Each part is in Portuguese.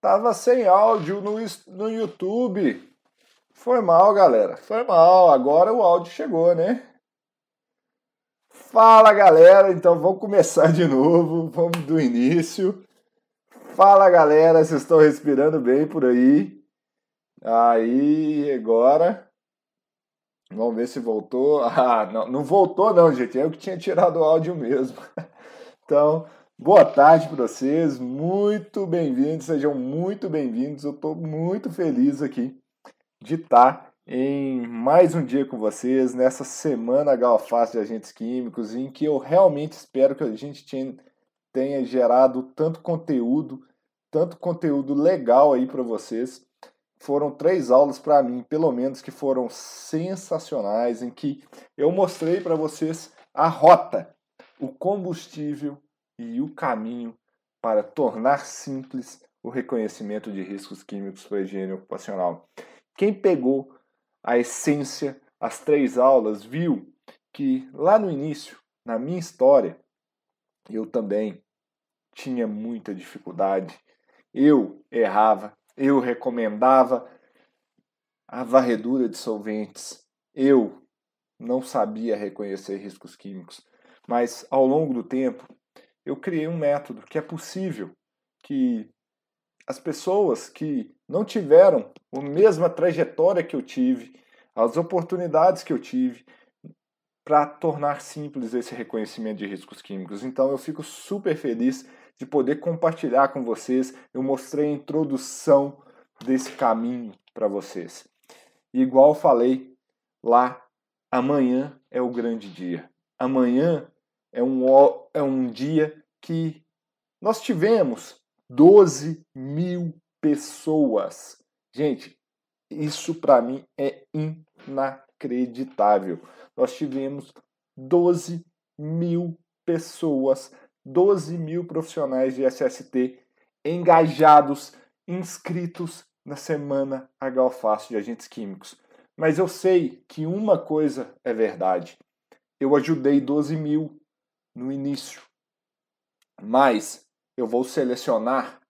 Tava sem áudio no, no YouTube. Foi mal, galera. Foi mal. Agora o áudio chegou, né? Fala, galera. Então vamos começar de novo. Vamos do início. Fala, galera. Vocês estão respirando bem por aí? Aí, agora. Vamos ver se voltou. Ah, não, não voltou, não, gente. Eu que tinha tirado o áudio mesmo. Então, Boa tarde para vocês, muito bem-vindos, sejam muito bem-vindos. Eu estou muito feliz aqui de estar em mais um dia com vocês, nessa semana Galface de Agentes Químicos, em que eu realmente espero que a gente tenha gerado tanto conteúdo, tanto conteúdo legal aí para vocês. Foram três aulas para mim, pelo menos, que foram sensacionais, em que eu mostrei para vocês a rota, o combustível e o caminho para tornar simples o reconhecimento de riscos químicos para a higiene ocupacional. Quem pegou a essência, as três aulas, viu que lá no início, na minha história, eu também tinha muita dificuldade. Eu errava, eu recomendava a varredura de solventes. Eu não sabia reconhecer riscos químicos, mas ao longo do tempo eu criei um método que é possível que as pessoas que não tiveram a mesma trajetória que eu tive, as oportunidades que eu tive, para tornar simples esse reconhecimento de riscos químicos. Então eu fico super feliz de poder compartilhar com vocês. Eu mostrei a introdução desse caminho para vocês. E igual falei lá, amanhã é o grande dia. Amanhã é um, é um dia que nós tivemos 12 mil pessoas. Gente, isso para mim é inacreditável. Nós tivemos 12 mil pessoas, 12 mil profissionais de SST engajados, inscritos na semana H de agentes químicos. Mas eu sei que uma coisa é verdade. Eu ajudei 12 mil no início. Mas eu vou selecionar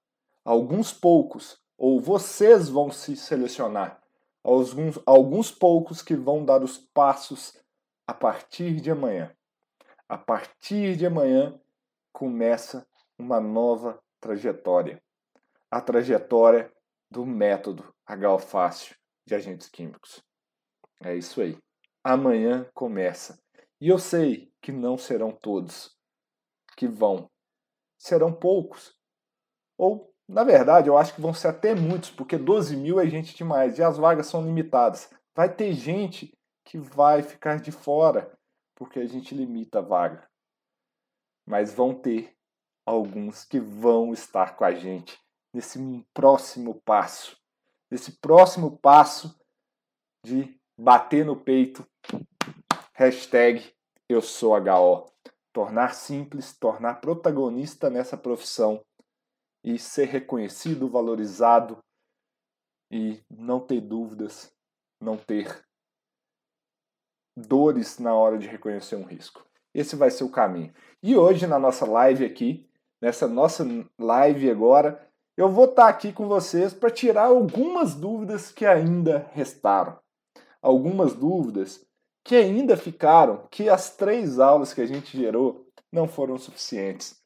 alguns poucos, ou vocês vão se selecionar alguns, alguns poucos que vão dar os passos a partir de amanhã. A partir de amanhã começa uma nova trajetória. A trajetória do método fácil de agentes químicos. É isso aí. Amanhã começa. E eu sei que não serão todos que vão. Serão poucos. Ou, na verdade, eu acho que vão ser até muitos, porque 12 mil é gente demais e as vagas são limitadas. Vai ter gente que vai ficar de fora, porque a gente limita a vaga. Mas vão ter alguns que vão estar com a gente nesse próximo passo. Nesse próximo passo de bater no peito Hashtag eu sou HO. Tornar simples, tornar protagonista nessa profissão e ser reconhecido, valorizado e não ter dúvidas, não ter dores na hora de reconhecer um risco. Esse vai ser o caminho. E hoje, na nossa live aqui, nessa nossa live agora, eu vou estar aqui com vocês para tirar algumas dúvidas que ainda restaram. Algumas dúvidas que ainda ficaram que as três aulas que a gente gerou não foram suficientes.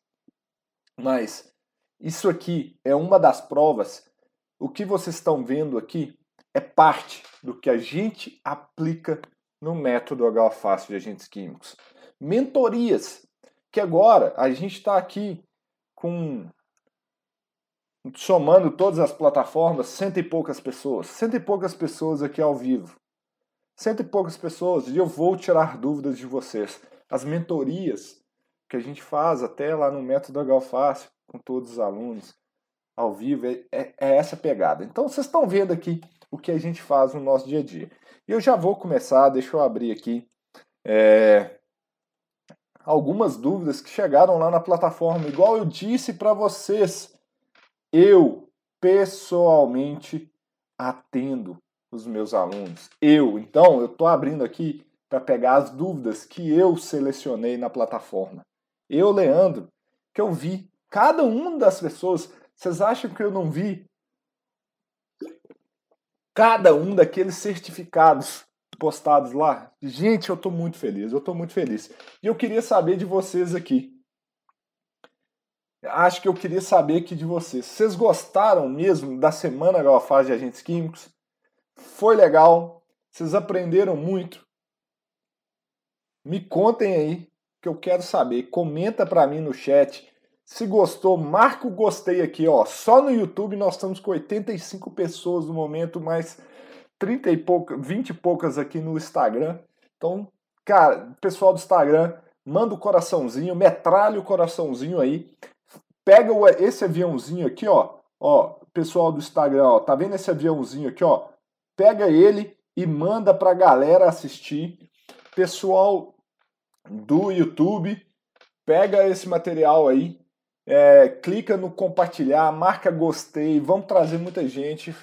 Mas isso aqui é uma das provas. O que vocês estão vendo aqui é parte do que a gente aplica no método H fácil de agentes químicos. Mentorias, que agora a gente está aqui com somando todas as plataformas, cento e poucas pessoas, cento e poucas pessoas aqui ao vivo cento e poucas pessoas e eu vou tirar dúvidas de vocês. As mentorias que a gente faz até lá no Método Galfácio com todos os alunos ao vivo é, é, é essa pegada. Então vocês estão vendo aqui o que a gente faz no nosso dia a dia. E eu já vou começar, deixa eu abrir aqui é, algumas dúvidas que chegaram lá na plataforma. Igual eu disse para vocês, eu pessoalmente atendo os meus alunos. Eu, então, eu estou abrindo aqui para pegar as dúvidas que eu selecionei na plataforma. Eu, Leandro, que eu vi cada uma das pessoas. Vocês acham que eu não vi cada um daqueles certificados postados lá. Gente, eu estou muito feliz, eu estou muito feliz. E eu queria saber de vocês aqui. Acho que eu queria saber aqui de vocês. Vocês gostaram mesmo da semana Galafaz de Agentes Químicos? Foi legal? Vocês aprenderam muito? Me contem aí, que eu quero saber. Comenta para mim no chat. Se gostou, marca o gostei aqui, ó. Só no YouTube nós estamos com 85 pessoas no momento, mais 30 e poucas, 20 e poucas aqui no Instagram. Então, cara, pessoal do Instagram, manda o coraçãozinho, metralha o coraçãozinho aí. Pega esse aviãozinho aqui, ó. Ó, pessoal do Instagram, ó, tá vendo esse aviãozinho aqui, ó? Pega ele e manda pra galera assistir. Pessoal do YouTube, pega esse material aí, é, clica no compartilhar, marca gostei, vamos trazer muita gente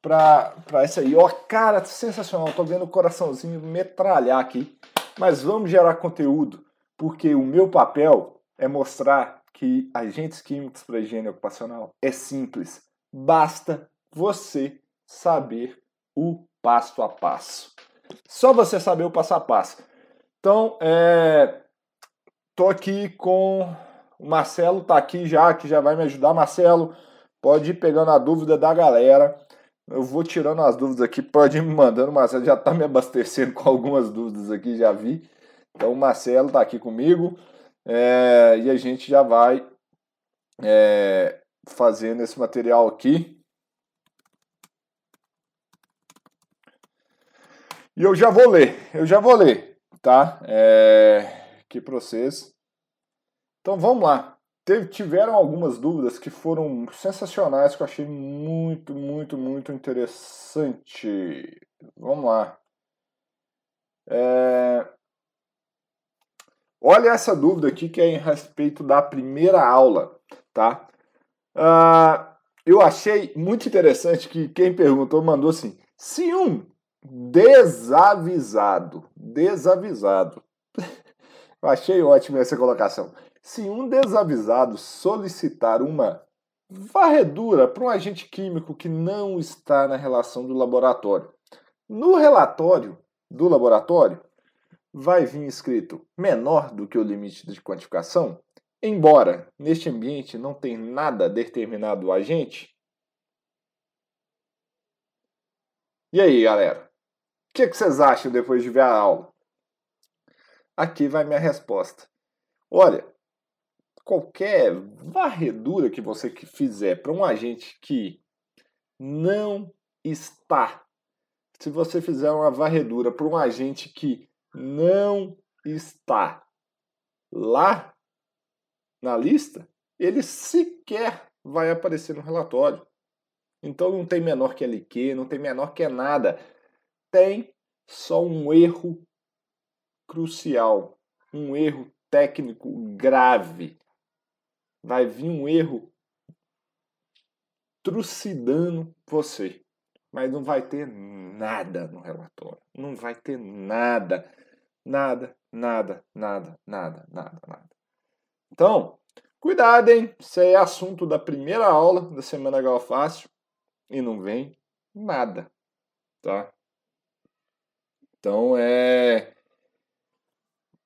pra essa aí. Ó, cara, sensacional, tô vendo o coraçãozinho metralhar aqui. Mas vamos gerar conteúdo, porque o meu papel é mostrar que agentes químicos para higiene ocupacional é simples. Basta você saber o passo a passo. Só você saber o passo a passo. Então, é, tô aqui com o Marcelo tá aqui já, que já vai me ajudar. Marcelo, pode ir pegando a dúvida da galera. Eu vou tirando as dúvidas aqui, pode ir me mandando. Marcelo já tá me abastecendo com algumas dúvidas aqui, já vi. Então o Marcelo tá aqui comigo é, e a gente já vai é, fazendo esse material aqui. E eu já vou ler, eu já vou ler, tá? É, aqui para vocês. Então vamos lá. Teve, tiveram algumas dúvidas que foram sensacionais, que eu achei muito, muito, muito interessante. Vamos lá. É... Olha essa dúvida aqui que é em respeito da primeira aula, tá? Uh, eu achei muito interessante que quem perguntou mandou assim: se um desavisado, desavisado, eu achei ótimo essa colocação. Se um desavisado solicitar uma varredura para um agente químico que não está na relação do laboratório, no relatório do laboratório vai vir escrito menor do que o limite de quantificação, embora neste ambiente não tenha nada determinado o agente. E aí, galera? O que, que vocês acham depois de ver a aula? Aqui vai minha resposta. Olha, qualquer varredura que você fizer para um agente que não está, se você fizer uma varredura para um agente que não está lá na lista, ele sequer vai aparecer no relatório. Então não tem menor que LQ, não tem menor que nada. Tem só um erro crucial, um erro técnico grave vai vir um erro trucidando você. Mas não vai ter nada no relatório. Não vai ter nada. Nada, nada, nada, nada, nada, nada. Então, cuidado, hein? Isso é assunto da primeira aula da Semana Gal Fácil e não vem nada, tá? Então, é...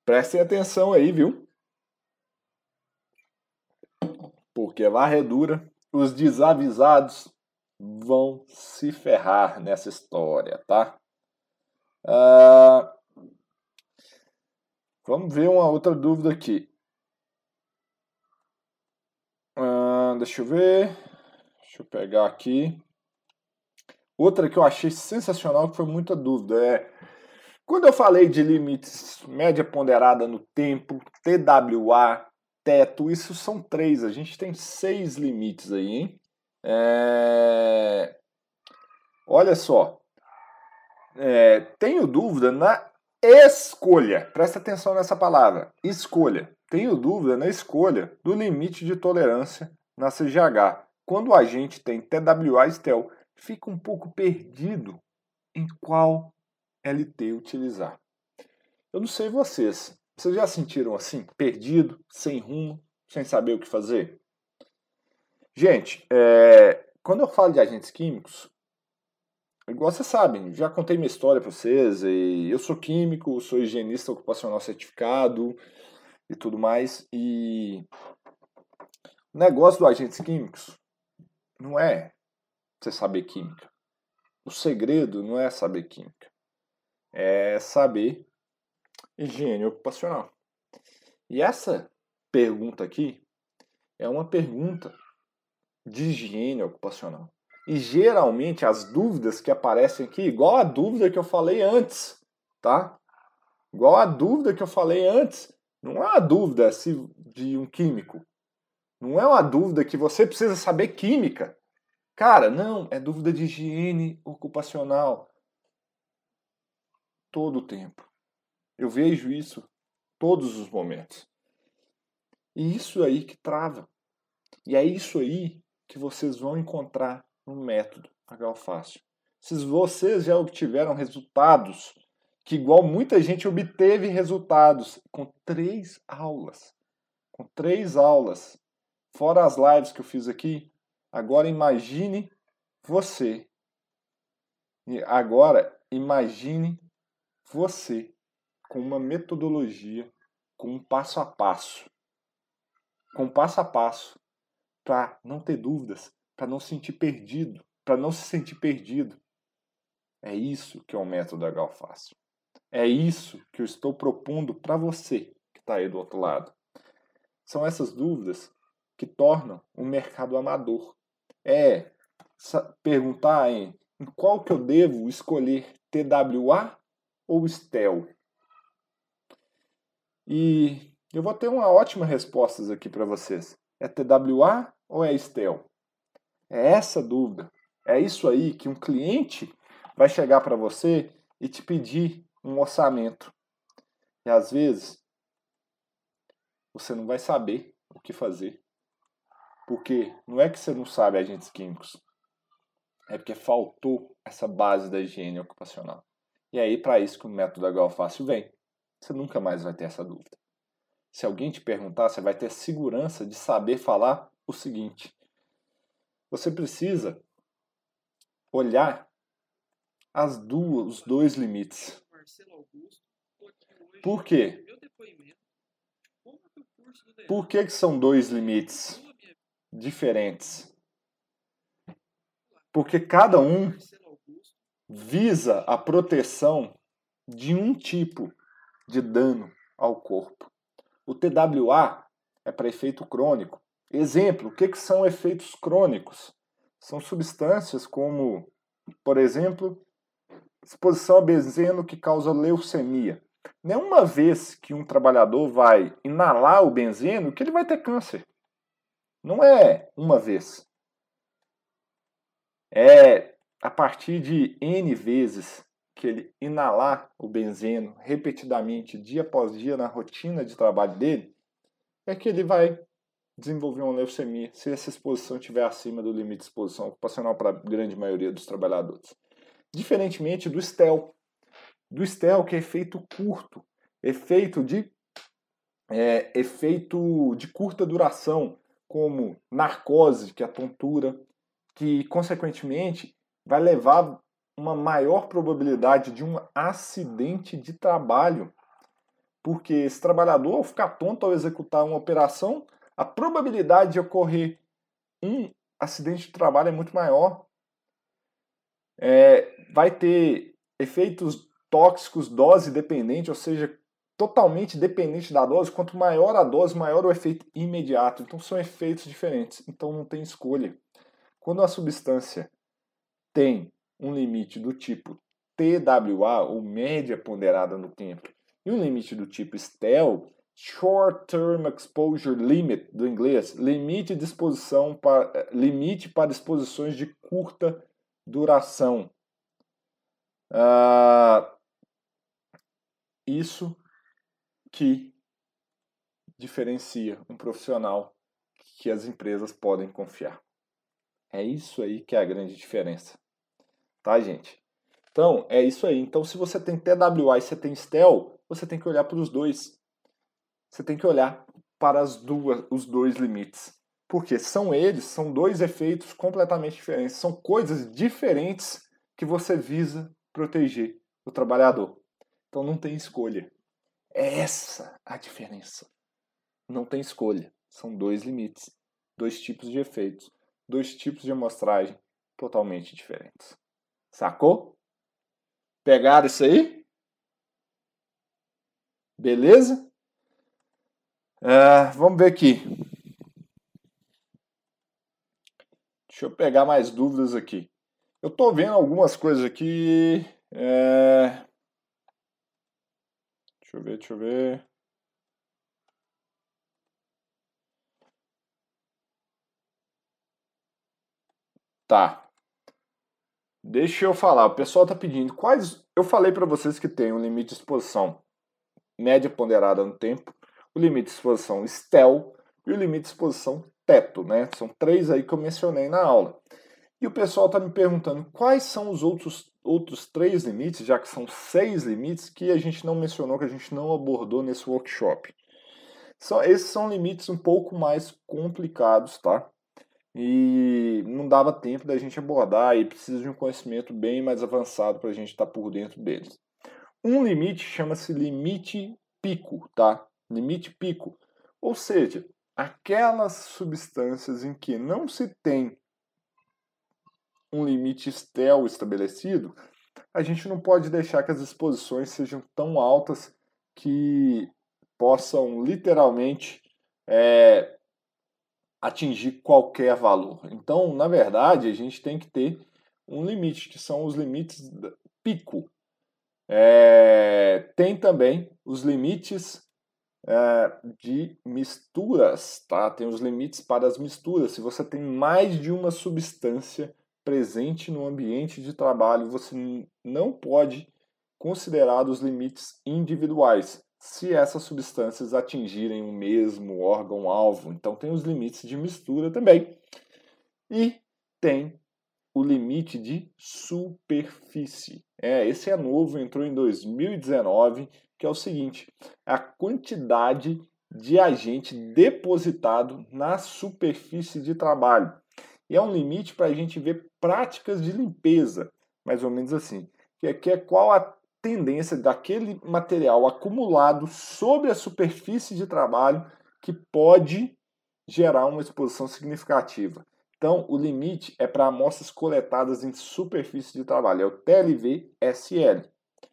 Prestem atenção aí, viu? porque a varredura, os desavisados vão se ferrar nessa história, tá? Ah, vamos ver uma outra dúvida aqui. Ah, deixa eu ver. Deixa eu pegar aqui. Outra que eu achei sensacional, que foi muita dúvida, é quando eu falei de limites média ponderada no tempo, TWA, teto, isso são três. A gente tem seis limites aí, hein? É... Olha só. É... Tenho dúvida na escolha. Presta atenção nessa palavra. Escolha. Tenho dúvida na escolha do limite de tolerância na CGH. Quando o agente tem TWA STEL, fica um pouco perdido em qual LT utilizar. Eu não sei vocês, vocês já sentiram assim, perdido, sem rumo, sem saber o que fazer? Gente, é, quando eu falo de agentes químicos, igual vocês sabem, já contei minha história para vocês, eu sou químico, sou higienista ocupacional certificado e tudo mais, e o negócio do agentes químicos não é você saber química. O segredo não é saber química, é saber higiene ocupacional. E essa pergunta aqui é uma pergunta de higiene ocupacional. E geralmente as dúvidas que aparecem aqui, igual a dúvida que eu falei antes, tá? Igual a dúvida que eu falei antes, não é uma dúvida de um químico. Não é uma dúvida que você precisa saber química. Cara, não, é dúvida de higiene ocupacional. Todo o tempo. Eu vejo isso todos os momentos. E isso aí que trava. E é isso aí que vocês vão encontrar no método Fácil. Se vocês já obtiveram resultados, que igual muita gente obteve resultados com três aulas, com três aulas, fora as lives que eu fiz aqui, agora imagine você. Agora imagine você com uma metodologia, com um passo a passo, com um passo a passo para não ter dúvidas, para não se sentir perdido, para não se sentir perdido. É isso que é o método H Fácil. É isso que eu estou propondo para você que está aí do outro lado. São essas dúvidas que tornam o mercado amador. É perguntar em, em qual que eu devo escolher TWA ou STEL. E eu vou ter uma ótima resposta aqui para vocês. É TWA ou é Estel? É essa dúvida. É isso aí que um cliente vai chegar para você e te pedir um orçamento. E às vezes você não vai saber o que fazer. Porque não é que você não sabe agentes químicos. É porque faltou essa base da higiene ocupacional. E aí, para isso que o método HO Fácil vem. Você nunca mais vai ter essa dúvida. Se alguém te perguntar, você vai ter segurança de saber falar o seguinte: você precisa olhar as duas, os dois limites. Por quê? Por que, que são dois limites diferentes? Porque cada um visa a proteção de um tipo de dano ao corpo. O TWA é para efeito crônico. Exemplo, o que, que são efeitos crônicos? São substâncias como, por exemplo, exposição a benzeno que causa leucemia. Nenhuma vez que um trabalhador vai inalar o benzeno que ele vai ter câncer. Não é uma vez. É a partir de N vezes que ele inalar o benzeno repetidamente, dia após dia, na rotina de trabalho dele, é que ele vai desenvolver uma leucemia se essa exposição estiver acima do limite de exposição ocupacional para a grande maioria dos trabalhadores. Diferentemente do STEL. Do STEL, que é efeito curto, efeito de, é, efeito de curta duração, como narcose, que é a tontura, que consequentemente vai levar uma maior probabilidade de um acidente de trabalho. Porque esse trabalhador, ao ficar tonto ao executar uma operação, a probabilidade de ocorrer um acidente de trabalho é muito maior. É, vai ter efeitos tóxicos dose dependente, ou seja, totalmente dependente da dose. Quanto maior a dose, maior o efeito imediato. Então são efeitos diferentes. Então não tem escolha. Quando a substância tem um limite do tipo TWA, ou média ponderada no tempo, e um limite do tipo STEL, Short Term Exposure Limit, do inglês, limite de exposição para, limite para exposições de curta duração. Uh, isso que diferencia um profissional que as empresas podem confiar. É isso aí que é a grande diferença tá, gente? Então, é isso aí. Então, se você tem TWA e você tem STEL, você tem que olhar para os dois. Você tem que olhar para as duas, os dois limites. Porque são eles, são dois efeitos completamente diferentes. São coisas diferentes que você visa proteger o trabalhador. Então não tem escolha. É essa a diferença. Não tem escolha. São dois limites, dois tipos de efeitos, dois tipos de amostragem totalmente diferentes. Sacou? Pegaram isso aí? Beleza? Uh, vamos ver aqui. Deixa eu pegar mais dúvidas aqui. Eu estou vendo algumas coisas aqui. É... Deixa eu ver, deixa eu ver. Tá. Deixa eu falar. O pessoal está pedindo quais. Eu falei para vocês que tem um limite de exposição média ponderada no tempo, o limite de exposição STEL e o limite de exposição teto, né? São três aí que eu mencionei na aula. E o pessoal está me perguntando quais são os outros, outros três limites, já que são seis limites, que a gente não mencionou, que a gente não abordou nesse workshop. São, esses são limites um pouco mais complicados, tá? E não dava tempo da gente abordar e precisa de um conhecimento bem mais avançado para a gente estar tá por dentro deles. Um limite chama-se limite pico, tá? Limite pico. Ou seja, aquelas substâncias em que não se tem um limite STEL estabelecido, a gente não pode deixar que as exposições sejam tão altas que possam literalmente é, atingir qualquer valor. Então, na verdade, a gente tem que ter um limite, que são os limites pico. É, tem também os limites é, de misturas, tá? Tem os limites para as misturas. Se você tem mais de uma substância presente no ambiente de trabalho, você não pode considerar os limites individuais se essas substâncias atingirem o mesmo órgão-alvo. Então, tem os limites de mistura também. E tem o limite de superfície. É, esse é novo, entrou em 2019, que é o seguinte: a quantidade de agente depositado na superfície de trabalho. E é um limite para a gente ver práticas de limpeza, mais ou menos assim. Que é, que é qual a tendência daquele material acumulado sobre a superfície de trabalho que pode gerar uma exposição significativa. Então, o limite é para amostras coletadas em superfície de trabalho, é o TLV-SL.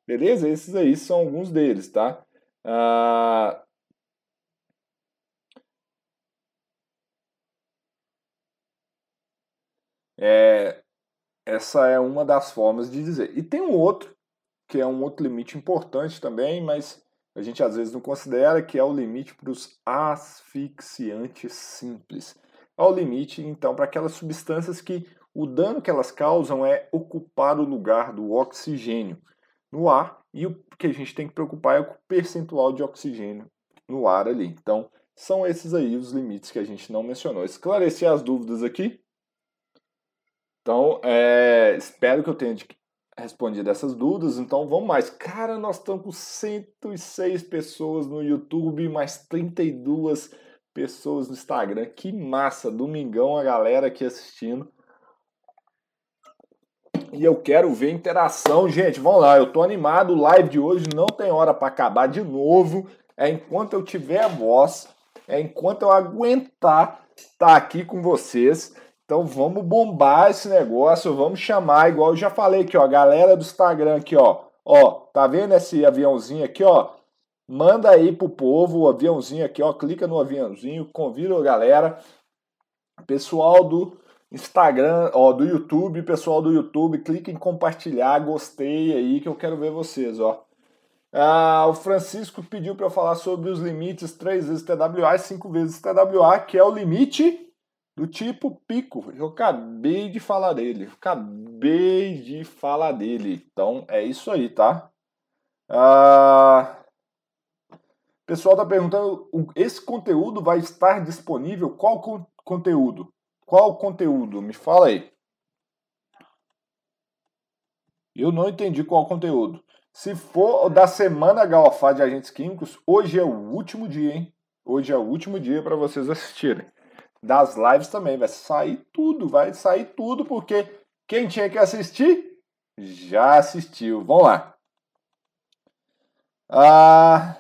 Beleza? Esses aí são alguns deles, tá? Ah, É, essa é uma das formas de dizer. E tem um outro, que é um outro limite importante também, mas a gente às vezes não considera, que é o limite para os asfixiantes simples. É o limite, então, para aquelas substâncias que o dano que elas causam é ocupar o lugar do oxigênio no ar e o que a gente tem que preocupar é o percentual de oxigênio no ar ali. Então, são esses aí os limites que a gente não mencionou. Esclarecer as dúvidas aqui. Então, é, espero que eu tenha respondido essas dúvidas. Então, vamos mais. Cara, nós estamos com 106 pessoas no YouTube, mais 32 pessoas no Instagram. Que massa! Domingão, a galera aqui assistindo. E eu quero ver interação, gente. Vamos lá, eu tô animado. Live de hoje não tem hora para acabar de novo. É enquanto eu tiver voz, é enquanto eu aguentar estar tá aqui com vocês. Então vamos bombar esse negócio, vamos chamar, igual eu já falei aqui, ó, galera do Instagram aqui, ó. Ó, tá vendo esse aviãozinho aqui, ó? Manda aí pro povo o aviãozinho aqui, ó, clica no aviãozinho, convida a galera. Pessoal do Instagram, ó, do YouTube, pessoal do YouTube, clica em compartilhar, gostei aí que eu quero ver vocês, ó. Ah, o Francisco pediu para eu falar sobre os limites 3 vezes TWA e 5 vezes TWA, que é o limite do tipo pico. Eu acabei de falar dele. Acabei de falar dele. Então é isso aí, tá? Ah, o pessoal tá perguntando: esse conteúdo vai estar disponível? Qual co conteúdo? Qual conteúdo? Me fala aí. Eu não entendi qual conteúdo. Se for da semana Galafá de Agentes Químicos, hoje é o último dia, hein? Hoje é o último dia para vocês assistirem das lives também. Vai sair tudo, vai sair tudo, porque quem tinha que assistir Já assistiu. Vamos lá. Ah,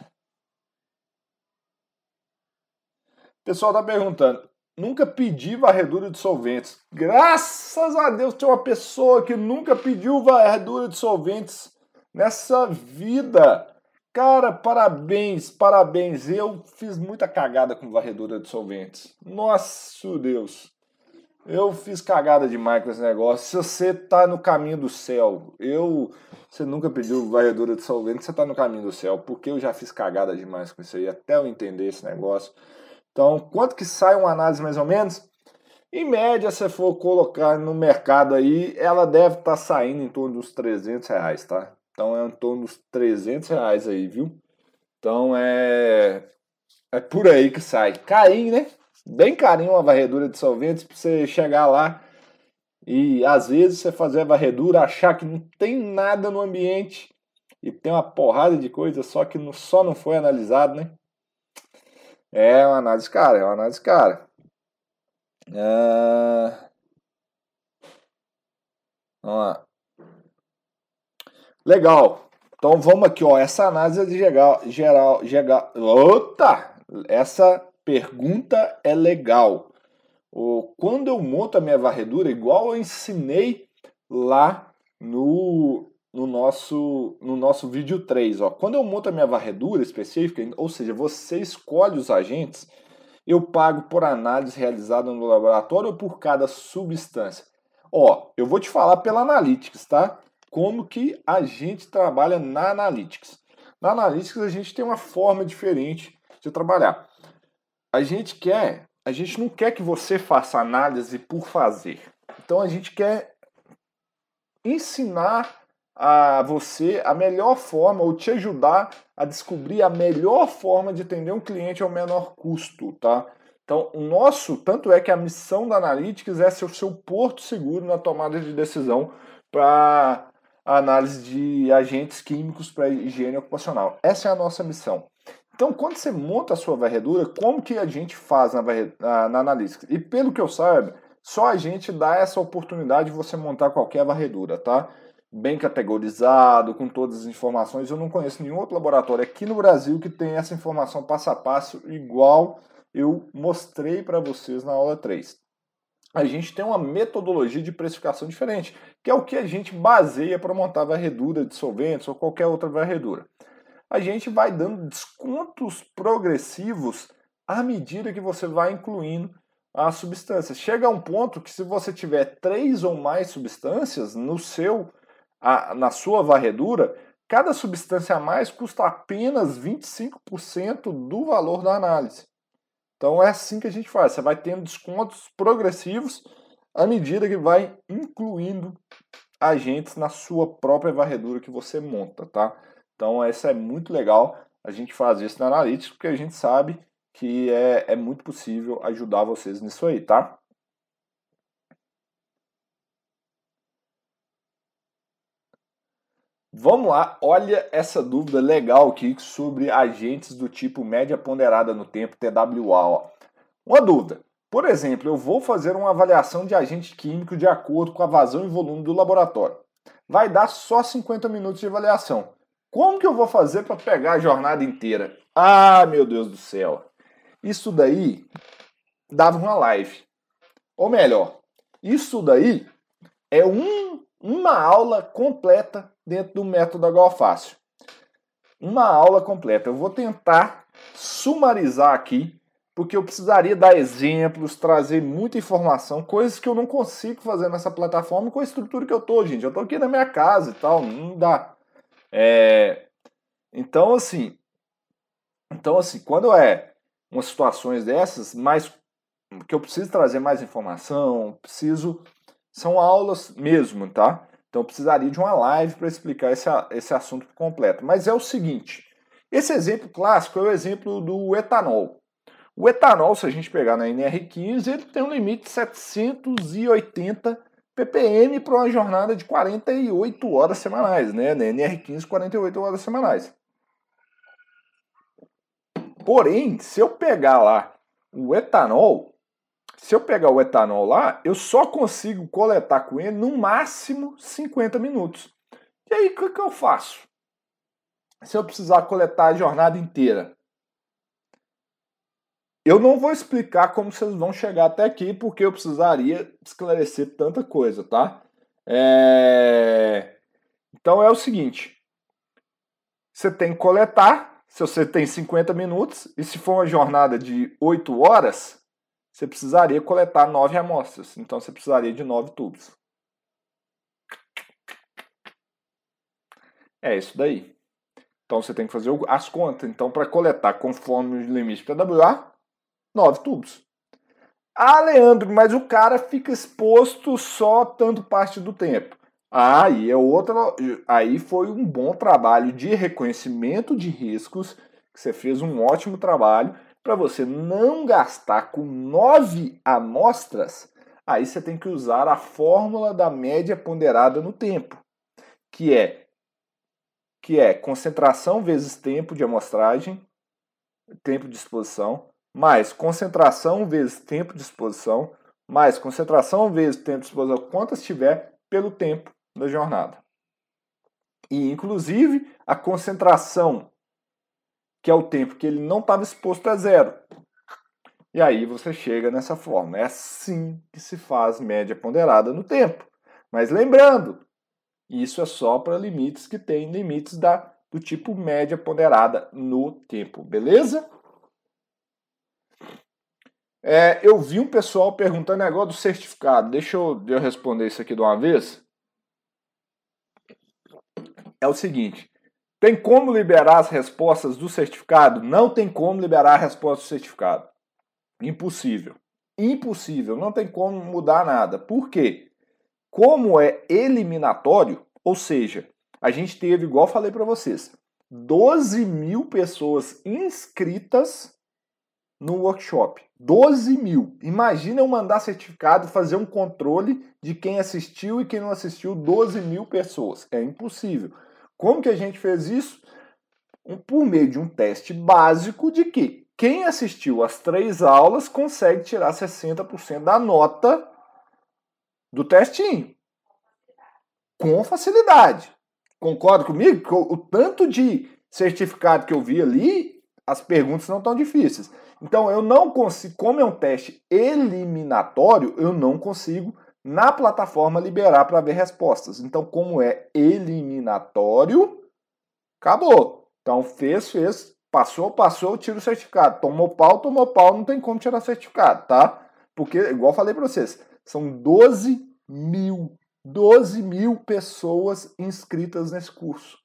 o pessoal tá perguntando. Nunca pedi varredura de solventes. Graças a Deus tem uma pessoa que nunca pediu varredura de solventes nessa vida. Cara, parabéns, parabéns. Eu fiz muita cagada com varredura de solventes. Nossa Deus. Eu fiz cagada demais com esse negócio. Se você tá no caminho do céu, eu. Você nunca pediu varredura de solvente, você tá no caminho do céu, porque eu já fiz cagada demais com isso aí, até eu entender esse negócio. Então, quanto que sai uma análise mais ou menos? Em média, se for colocar no mercado aí, ela deve estar tá saindo em torno dos 300 reais, tá? Então é em torno dos 300 reais aí, viu? Então é. É por aí que sai. Carinho, né? Bem carinho uma varredura de solventes para você chegar lá e às vezes você fazer a varredura, achar que não tem nada no ambiente e tem uma porrada de coisa, só que só não foi analisado, né? É uma análise cara, é uma análise cara. Ah... Vamos lá. Legal. Então vamos aqui, ó. Essa análise é geral, geral, geral. Ota! Essa pergunta é legal. Quando eu monto a minha varredura, igual eu ensinei lá no, no nosso, no nosso vídeo 3. Ó. Quando eu monto a minha varredura específica, ou seja, você escolhe os agentes, eu pago por análise realizada no laboratório ou por cada substância. Ó, eu vou te falar pela Analytics, tá? Como que a gente trabalha na Analytics. Na Analytics a gente tem uma forma diferente de trabalhar. A gente quer, a gente não quer que você faça análise por fazer. Então a gente quer ensinar a você a melhor forma ou te ajudar a descobrir a melhor forma de atender um cliente ao menor custo, tá? Então, o nosso, tanto é que a missão da Analytics é ser o seu porto seguro na tomada de decisão para a análise de agentes químicos para higiene ocupacional. Essa é a nossa missão. Então, quando você monta a sua varredura, como que a gente faz na, na, na Analytics? E pelo que eu saiba, só a gente dá essa oportunidade de você montar qualquer varredura, tá? Bem categorizado, com todas as informações. Eu não conheço nenhum outro laboratório aqui no Brasil que tenha essa informação passo a passo igual eu mostrei para vocês na aula 3 a gente tem uma metodologia de precificação diferente, que é o que a gente baseia para montar varredura de solventes ou qualquer outra varredura. A gente vai dando descontos progressivos à medida que você vai incluindo as substâncias. Chega a um ponto que se você tiver três ou mais substâncias no seu, a, na sua varredura, cada substância a mais custa apenas 25% do valor da análise. Então é assim que a gente faz. Você vai tendo descontos progressivos à medida que vai incluindo agentes na sua própria varredura que você monta, tá? Então essa é muito legal a gente fazer isso na Analytics, porque a gente sabe que é, é muito possível ajudar vocês nisso aí, tá? Vamos lá, olha essa dúvida legal aqui sobre agentes do tipo média ponderada no tempo, TWA. Ó. Uma dúvida. Por exemplo, eu vou fazer uma avaliação de agente químico de acordo com a vazão e volume do laboratório. Vai dar só 50 minutos de avaliação. Como que eu vou fazer para pegar a jornada inteira? Ah, meu Deus do céu. Isso daí dava uma live. Ou melhor, isso daí é um, uma aula completa dentro do método HO Fácil. Uma aula completa. Eu vou tentar sumarizar aqui, porque eu precisaria dar exemplos, trazer muita informação, coisas que eu não consigo fazer nessa plataforma com a estrutura que eu tô, gente. Eu tô aqui na minha casa e tal, não dá. É... Então, assim, então, assim, quando é umas situações dessas, mais que eu preciso trazer mais informação, preciso. São aulas mesmo, tá? Então eu precisaria de uma live para explicar esse, esse assunto completo. Mas é o seguinte: esse exemplo clássico é o exemplo do etanol. O etanol, se a gente pegar na NR15, ele tem um limite de 780 ppm para uma jornada de 48 horas semanais, né? Na NR15, 48 horas semanais. Porém, se eu pegar lá o etanol, se eu pegar o etanol lá, eu só consigo coletar com ele no máximo 50 minutos. E aí, o que, que eu faço? Se eu precisar coletar a jornada inteira, eu não vou explicar como vocês vão chegar até aqui, porque eu precisaria esclarecer tanta coisa, tá? É... Então é o seguinte: você tem que coletar, se você tem 50 minutos, e se for uma jornada de 8 horas, você precisaria coletar 9 amostras. Então você precisaria de 9 tubos. É isso daí. Então você tem que fazer as contas. Então, para coletar conforme o limite PWA, nove tubos. Ah, Leandro, mas o cara fica exposto só tanto parte do tempo. Ah, aí é outra. Aí foi um bom trabalho de reconhecimento de riscos. Que você fez um ótimo trabalho para você não gastar com nove amostras. Aí você tem que usar a fórmula da média ponderada no tempo, que é que é concentração vezes tempo de amostragem, tempo de exposição, mais concentração vezes tempo de exposição, mais concentração vezes tempo de exposição, quantas tiver pelo tempo da jornada. E, inclusive, a concentração, que é o tempo que ele não estava exposto, é zero. E aí você chega nessa forma. É assim que se faz média ponderada no tempo. Mas lembrando, isso é só para limites que têm limites da, do tipo média ponderada no tempo, beleza? É, eu vi um pessoal perguntando agora do certificado. Deixa eu, eu responder isso aqui de uma vez. É o seguinte: tem como liberar as respostas do certificado? Não tem como liberar a resposta do certificado. Impossível. Impossível. Não tem como mudar nada. Por quê? Como é eliminatório, ou seja, a gente teve, igual falei para vocês, 12 mil pessoas inscritas no workshop. 12 mil. Imagina eu mandar certificado, fazer um controle de quem assistiu e quem não assistiu 12 mil pessoas. É impossível. Como que a gente fez isso? Por meio de um teste básico de que quem assistiu as três aulas consegue tirar 60% da nota do testinho. Com facilidade. Concorda comigo? O tanto de certificado que eu vi ali, as perguntas não tão difíceis. Então eu não consigo, como é um teste eliminatório, eu não consigo na plataforma liberar para ver respostas. Então, como é eliminatório, acabou. Então fez, fez, passou, passou, tira o certificado. Tomou pau, tomou pau, não tem como tirar certificado, tá? Porque, igual falei para vocês, são 12 mil, 12 mil pessoas inscritas nesse curso.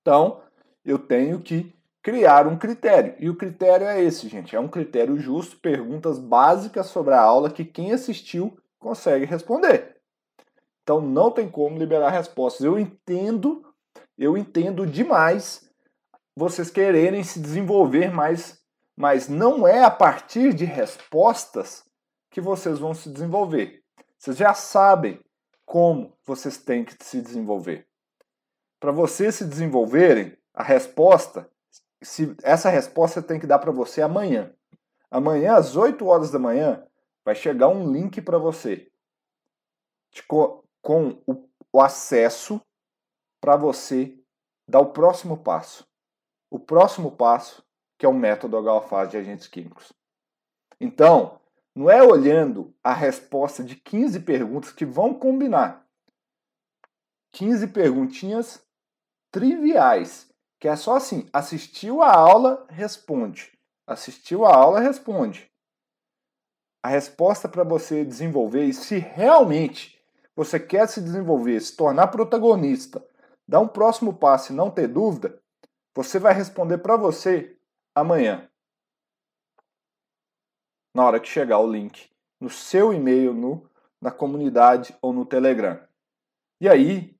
Então, eu tenho que criar um critério. E o critério é esse, gente. É um critério justo, perguntas básicas sobre a aula que quem assistiu consegue responder. Então não tem como liberar respostas. Eu entendo, eu entendo demais vocês quererem se desenvolver mais, mas não é a partir de respostas que vocês vão se desenvolver. Vocês já sabem como vocês têm que se desenvolver. Para vocês se desenvolverem, a resposta se essa resposta tem que dar para você amanhã. Amanhã, às 8 horas da manhã, vai chegar um link para você com, com o, o acesso para você dar o próximo passo. O próximo passo, que é o método HFAS de agentes químicos. Então, não é olhando a resposta de 15 perguntas que vão combinar. 15 perguntinhas triviais que é só assim: assistiu a aula, responde. Assistiu a aula, responde. A resposta para você desenvolver, e se realmente você quer se desenvolver, se tornar protagonista, dar um próximo passo e não ter dúvida, você vai responder para você amanhã. Na hora que chegar o link no seu e-mail, no, na comunidade ou no Telegram. E aí,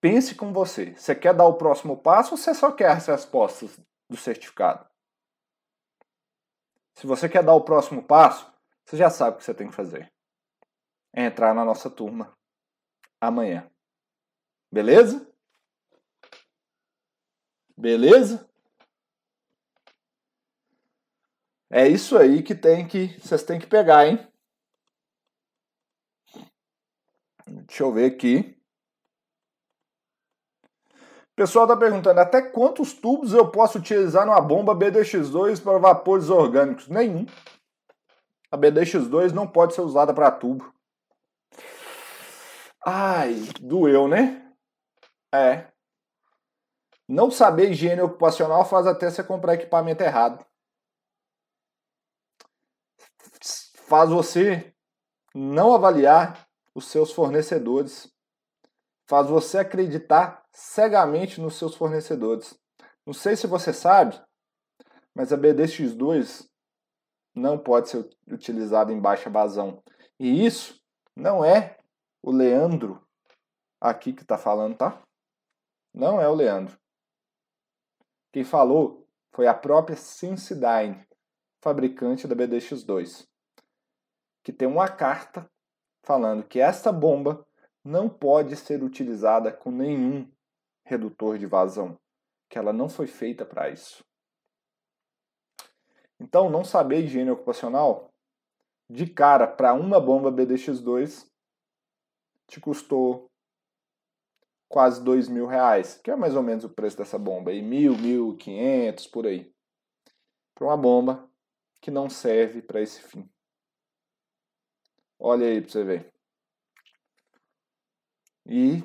Pense com você. Você quer dar o próximo passo ou você só quer as respostas do certificado? Se você quer dar o próximo passo, você já sabe o que você tem que fazer. É entrar na nossa turma amanhã. Beleza? Beleza? É isso aí que tem que vocês têm que pegar, hein? Deixa eu ver aqui. O pessoal está perguntando até quantos tubos eu posso utilizar numa bomba BDX2 para vapores orgânicos? Nenhum. A BDX2 não pode ser usada para tubo. Ai, doeu, né? É. Não saber higiene ocupacional faz até você comprar equipamento errado. Faz você não avaliar os seus fornecedores. Faz você acreditar cegamente nos seus fornecedores. Não sei se você sabe, mas a BDX2 não pode ser utilizada em baixa vazão. E isso não é o Leandro aqui que está falando, tá? Não é o Leandro. Quem falou foi a própria Sensodyne, fabricante da BDX2, que tem uma carta falando que esta bomba não pode ser utilizada com nenhum redutor de vazão, que ela não foi feita para isso. Então, não saber higiene ocupacional, de cara para uma bomba BDX2, te custou quase dois mil reais, que é mais ou menos o preço dessa bomba, aí mil, mil, quinhentos, por aí, para uma bomba que não serve para esse fim. Olha aí para você ver. E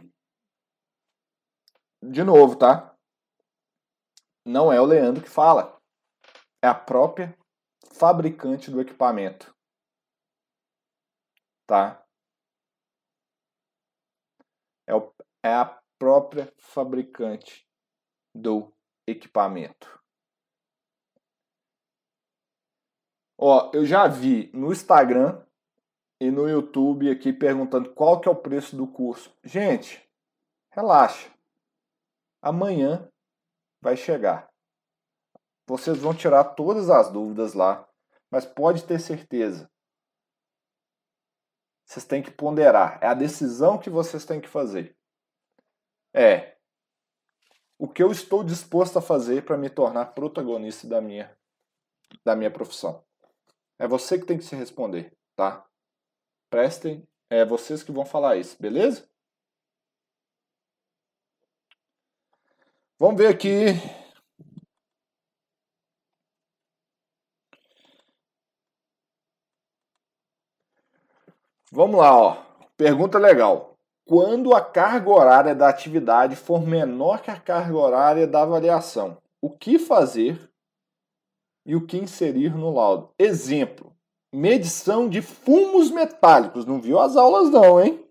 de novo, tá? Não é o Leandro que fala. É a própria fabricante do equipamento. Tá? É, o, é a própria fabricante do equipamento. Ó, eu já vi no Instagram e no YouTube aqui perguntando qual que é o preço do curso. Gente, relaxa. Amanhã vai chegar. Vocês vão tirar todas as dúvidas lá, mas pode ter certeza. Vocês têm que ponderar. É a decisão que vocês têm que fazer. É o que eu estou disposto a fazer para me tornar protagonista da minha da minha profissão. É você que tem que se responder, tá? Prestem, é vocês que vão falar isso, beleza? Vamos ver aqui. Vamos lá, ó. Pergunta legal. Quando a carga horária da atividade for menor que a carga horária da avaliação, o que fazer e o que inserir no laudo? Exemplo: medição de fumos metálicos. Não viu as aulas não, hein?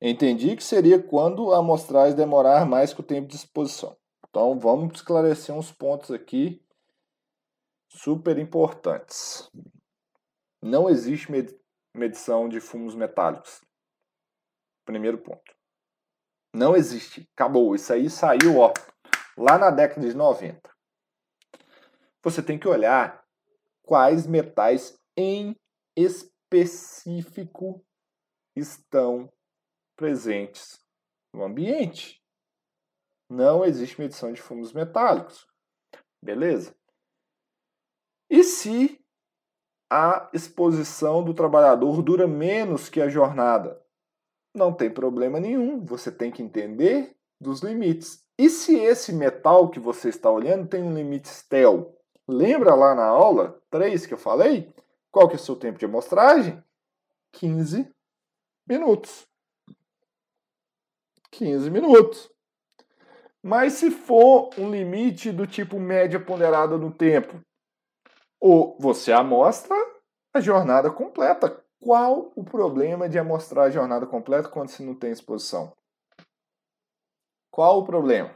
Entendi que seria quando a amostragem demorar mais que o tempo de exposição. Então vamos esclarecer uns pontos aqui super importantes. Não existe medição de fumos metálicos. Primeiro ponto. Não existe. Acabou. Isso aí saiu ó, lá na década de 90. Você tem que olhar quais metais em específico estão presentes no ambiente. Não existe medição de fumos metálicos. Beleza? E se a exposição do trabalhador dura menos que a jornada? Não tem problema nenhum. Você tem que entender dos limites. E se esse metal que você está olhando tem um limite STEL? Lembra lá na aula 3 que eu falei? Qual que é o seu tempo de amostragem? 15 minutos. 15 minutos. Mas se for um limite do tipo média ponderada no tempo, ou você amostra a jornada completa. Qual o problema de amostrar a jornada completa quando se não tem exposição? Qual o problema?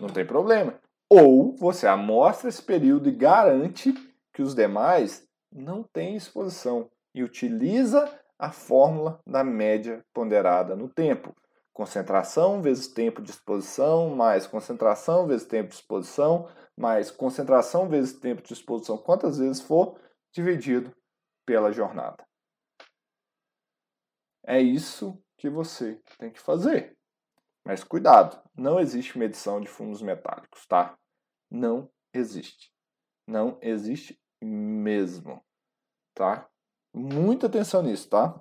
Não tem problema. Ou você amostra esse período e garante que os demais não têm exposição e utiliza a fórmula da média ponderada no tempo. Concentração vezes tempo de exposição, mais concentração vezes tempo de exposição, mais concentração vezes tempo de exposição, quantas vezes for, dividido pela jornada. É isso que você tem que fazer. Mas cuidado, não existe medição de fumos metálicos, tá? Não existe. Não existe mesmo, tá? Muita atenção nisso, tá?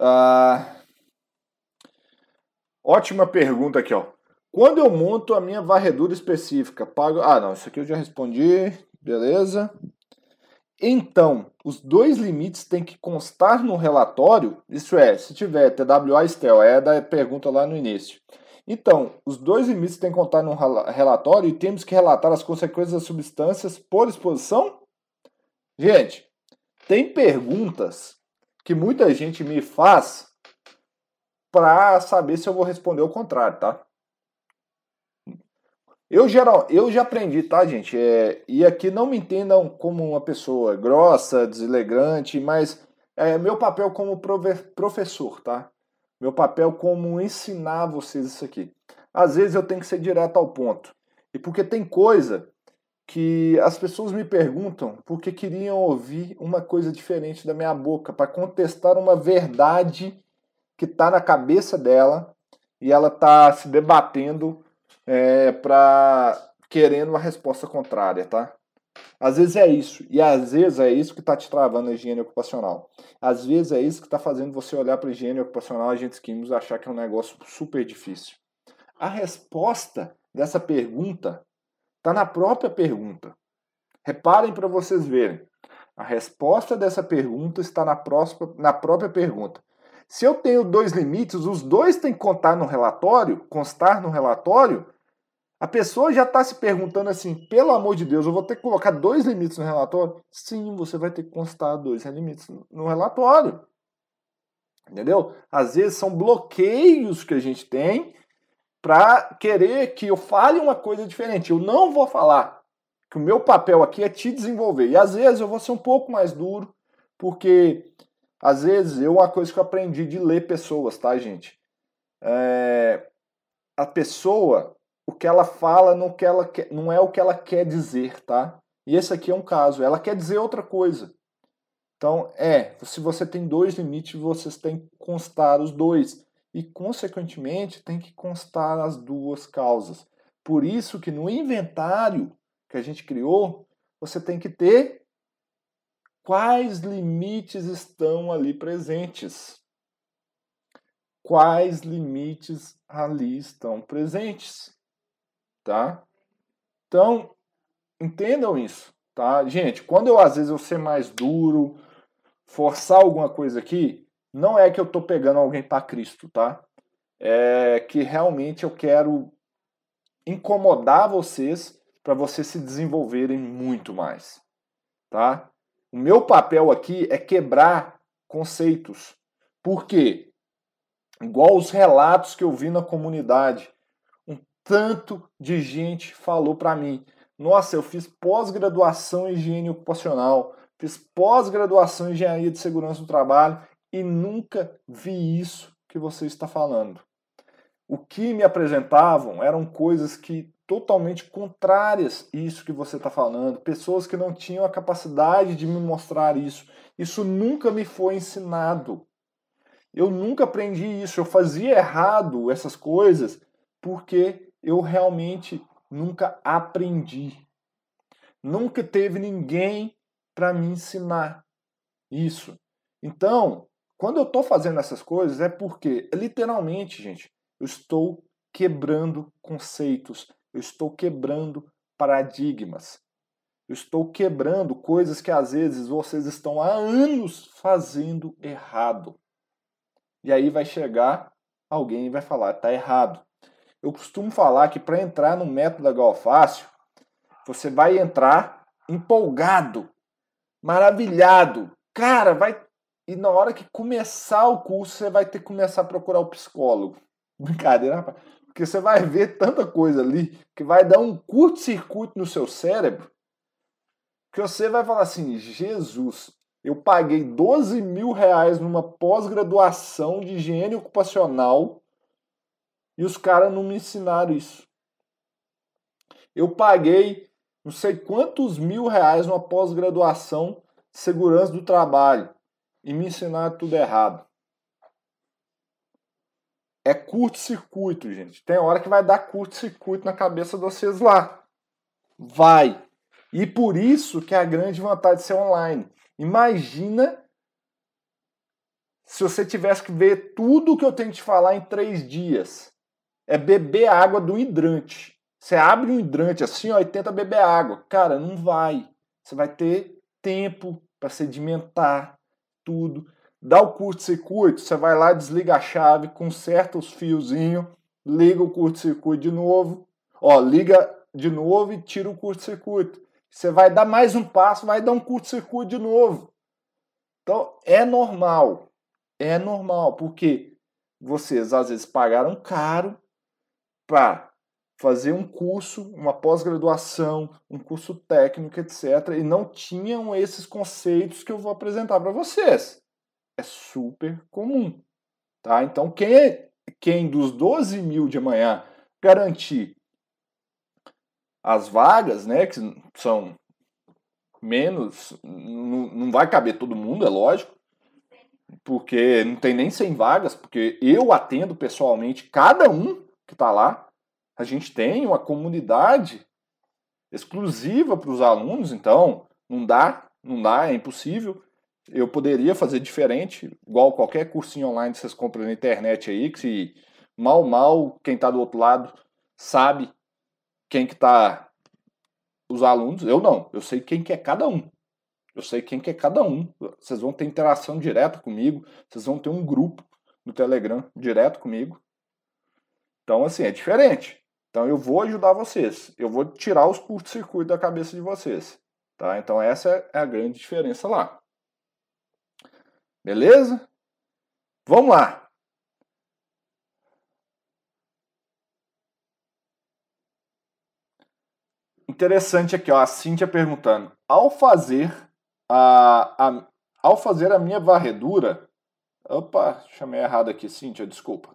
Ah, ótima pergunta aqui, ó. Quando eu monto a minha varredura específica, pago. Ah, não, isso aqui eu já respondi, beleza. Então, os dois limites têm que constar no relatório, isso é, se tiver TWA Estel, é da pergunta lá no início. Então, os dois limites têm que constar no relatório e temos que relatar as consequências das substâncias por exposição? Gente, tem perguntas que muita gente me faz para saber se eu vou responder o contrário, tá? Eu, geral, eu já aprendi, tá, gente? É, e aqui não me entendam como uma pessoa grossa, deselegante, mas é meu papel como professor, tá? Meu papel como ensinar vocês isso aqui. Às vezes eu tenho que ser direto ao ponto. E porque tem coisa que as pessoas me perguntam porque queriam ouvir uma coisa diferente da minha boca, para contestar uma verdade que está na cabeça dela e ela está se debatendo é, para querendo uma resposta contrária, tá? Às vezes é isso, e às vezes é isso que está te travando a higiene ocupacional. Às vezes é isso que está fazendo você olhar para a higiene ocupacional, agentes químicos, achar que é um negócio super difícil. A resposta dessa pergunta está na própria pergunta. Reparem para vocês verem. A resposta dessa pergunta está na, próxima, na própria pergunta. Se eu tenho dois limites, os dois têm que contar no relatório, constar no relatório, a pessoa já está se perguntando assim, pelo amor de Deus, eu vou ter que colocar dois limites no relatório? Sim, você vai ter que constar dois limites no relatório. Entendeu? Às vezes são bloqueios que a gente tem para querer que eu fale uma coisa diferente. Eu não vou falar que o meu papel aqui é te desenvolver. E às vezes eu vou ser um pouco mais duro, porque às vezes eu uma coisa que eu aprendi de ler pessoas, tá, gente? É, a pessoa o que ela fala não, que ela quer, não é o que ela quer dizer, tá? E esse aqui é um caso, ela quer dizer outra coisa. Então, é, se você tem dois limites, vocês têm que constar os dois. E, consequentemente, tem que constar as duas causas. Por isso que no inventário que a gente criou, você tem que ter quais limites estão ali presentes. Quais limites ali estão presentes tá? Então, entendam isso, tá? Gente, quando eu às vezes eu ser mais duro, forçar alguma coisa aqui, não é que eu tô pegando alguém para Cristo, tá? É que realmente eu quero incomodar vocês para vocês se desenvolverem muito mais, tá? O meu papel aqui é quebrar conceitos. Por quê? Igual os relatos que eu vi na comunidade tanto de gente falou para mim: "Nossa, eu fiz pós-graduação em higiene ocupacional, fiz pós-graduação em engenharia de segurança do trabalho e nunca vi isso que você está falando". O que me apresentavam eram coisas que totalmente contrárias isso que você está falando, pessoas que não tinham a capacidade de me mostrar isso. Isso nunca me foi ensinado. Eu nunca aprendi isso. Eu fazia errado essas coisas porque eu realmente nunca aprendi. Nunca teve ninguém para me ensinar isso. Então, quando eu estou fazendo essas coisas, é porque, literalmente, gente, eu estou quebrando conceitos, eu estou quebrando paradigmas, eu estou quebrando coisas que às vezes vocês estão há anos fazendo errado. E aí vai chegar alguém e vai falar, tá errado. Eu costumo falar que para entrar no método da Galfácio, você vai entrar empolgado, maravilhado. Cara, vai. E na hora que começar o curso, você vai ter que começar a procurar o psicólogo. Brincadeira, rapaz. Porque você vai ver tanta coisa ali que vai dar um curto-circuito no seu cérebro que você vai falar assim: Jesus, eu paguei 12 mil reais numa pós-graduação de higiene ocupacional e os caras não me ensinaram isso. Eu paguei não sei quantos mil reais numa pós-graduação de segurança do trabalho e me ensinaram tudo errado. É curto-circuito, gente. Tem hora que vai dar curto-circuito na cabeça de vocês lá. Vai. E por isso que é a grande vantagem de ser online. Imagina se você tivesse que ver tudo o que eu tenho que te falar em três dias. É beber água do hidrante. Você abre um hidrante assim, ó, e tenta beber água. Cara, não vai. Você vai ter tempo para sedimentar tudo. Dá o curto-circuito, você vai lá, desliga a chave, conserta os fiozinhos, liga o curto-circuito de novo. Ó, liga de novo e tira o curto-circuito. Você vai dar mais um passo, vai dar um curto-circuito de novo. Então, é normal. É normal, porque vocês às vezes pagaram caro para fazer um curso, uma pós-graduação, um curso técnico, etc. E não tinham esses conceitos que eu vou apresentar para vocês. É super comum. Tá? Então, quem, é, quem dos 12 mil de amanhã garantir as vagas, né, que são menos, não, não vai caber todo mundo, é lógico, porque não tem nem 100 vagas, porque eu atendo pessoalmente cada um que está lá. A gente tem uma comunidade exclusiva para os alunos, então não dá, não dá, é impossível. Eu poderia fazer diferente, igual qualquer cursinho online que vocês compram na internet aí, que se mal, mal, quem está do outro lado sabe quem que tá os alunos, eu não, eu sei quem que é cada um. Eu sei quem que é cada um. Vocês vão ter interação direta comigo, vocês vão ter um grupo no Telegram direto comigo. Então, assim, é diferente. Então, eu vou ajudar vocês. Eu vou tirar os curtos-circuitos da cabeça de vocês. Tá? Então, essa é a grande diferença lá. Beleza? Vamos lá. Interessante aqui, ó, a Cíntia perguntando. Ao fazer a, a, ao fazer a minha varredura. Opa, chamei errado aqui, Cíntia, desculpa.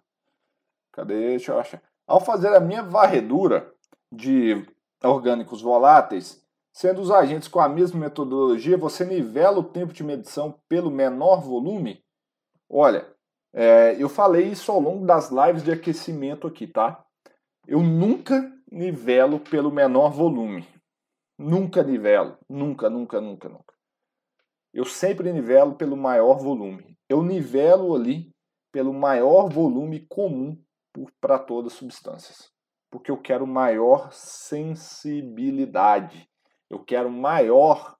Cadê? Deixa eu achar. Ao fazer a minha varredura de orgânicos voláteis, sendo os agentes com a mesma metodologia, você nivela o tempo de medição pelo menor volume? Olha, é, eu falei isso ao longo das lives de aquecimento aqui, tá? Eu nunca nivelo pelo menor volume. Nunca nivelo. Nunca, nunca, nunca, nunca. Eu sempre nivelo pelo maior volume. Eu nivelo ali pelo maior volume comum para todas as substâncias. Porque eu quero maior sensibilidade. Eu quero maior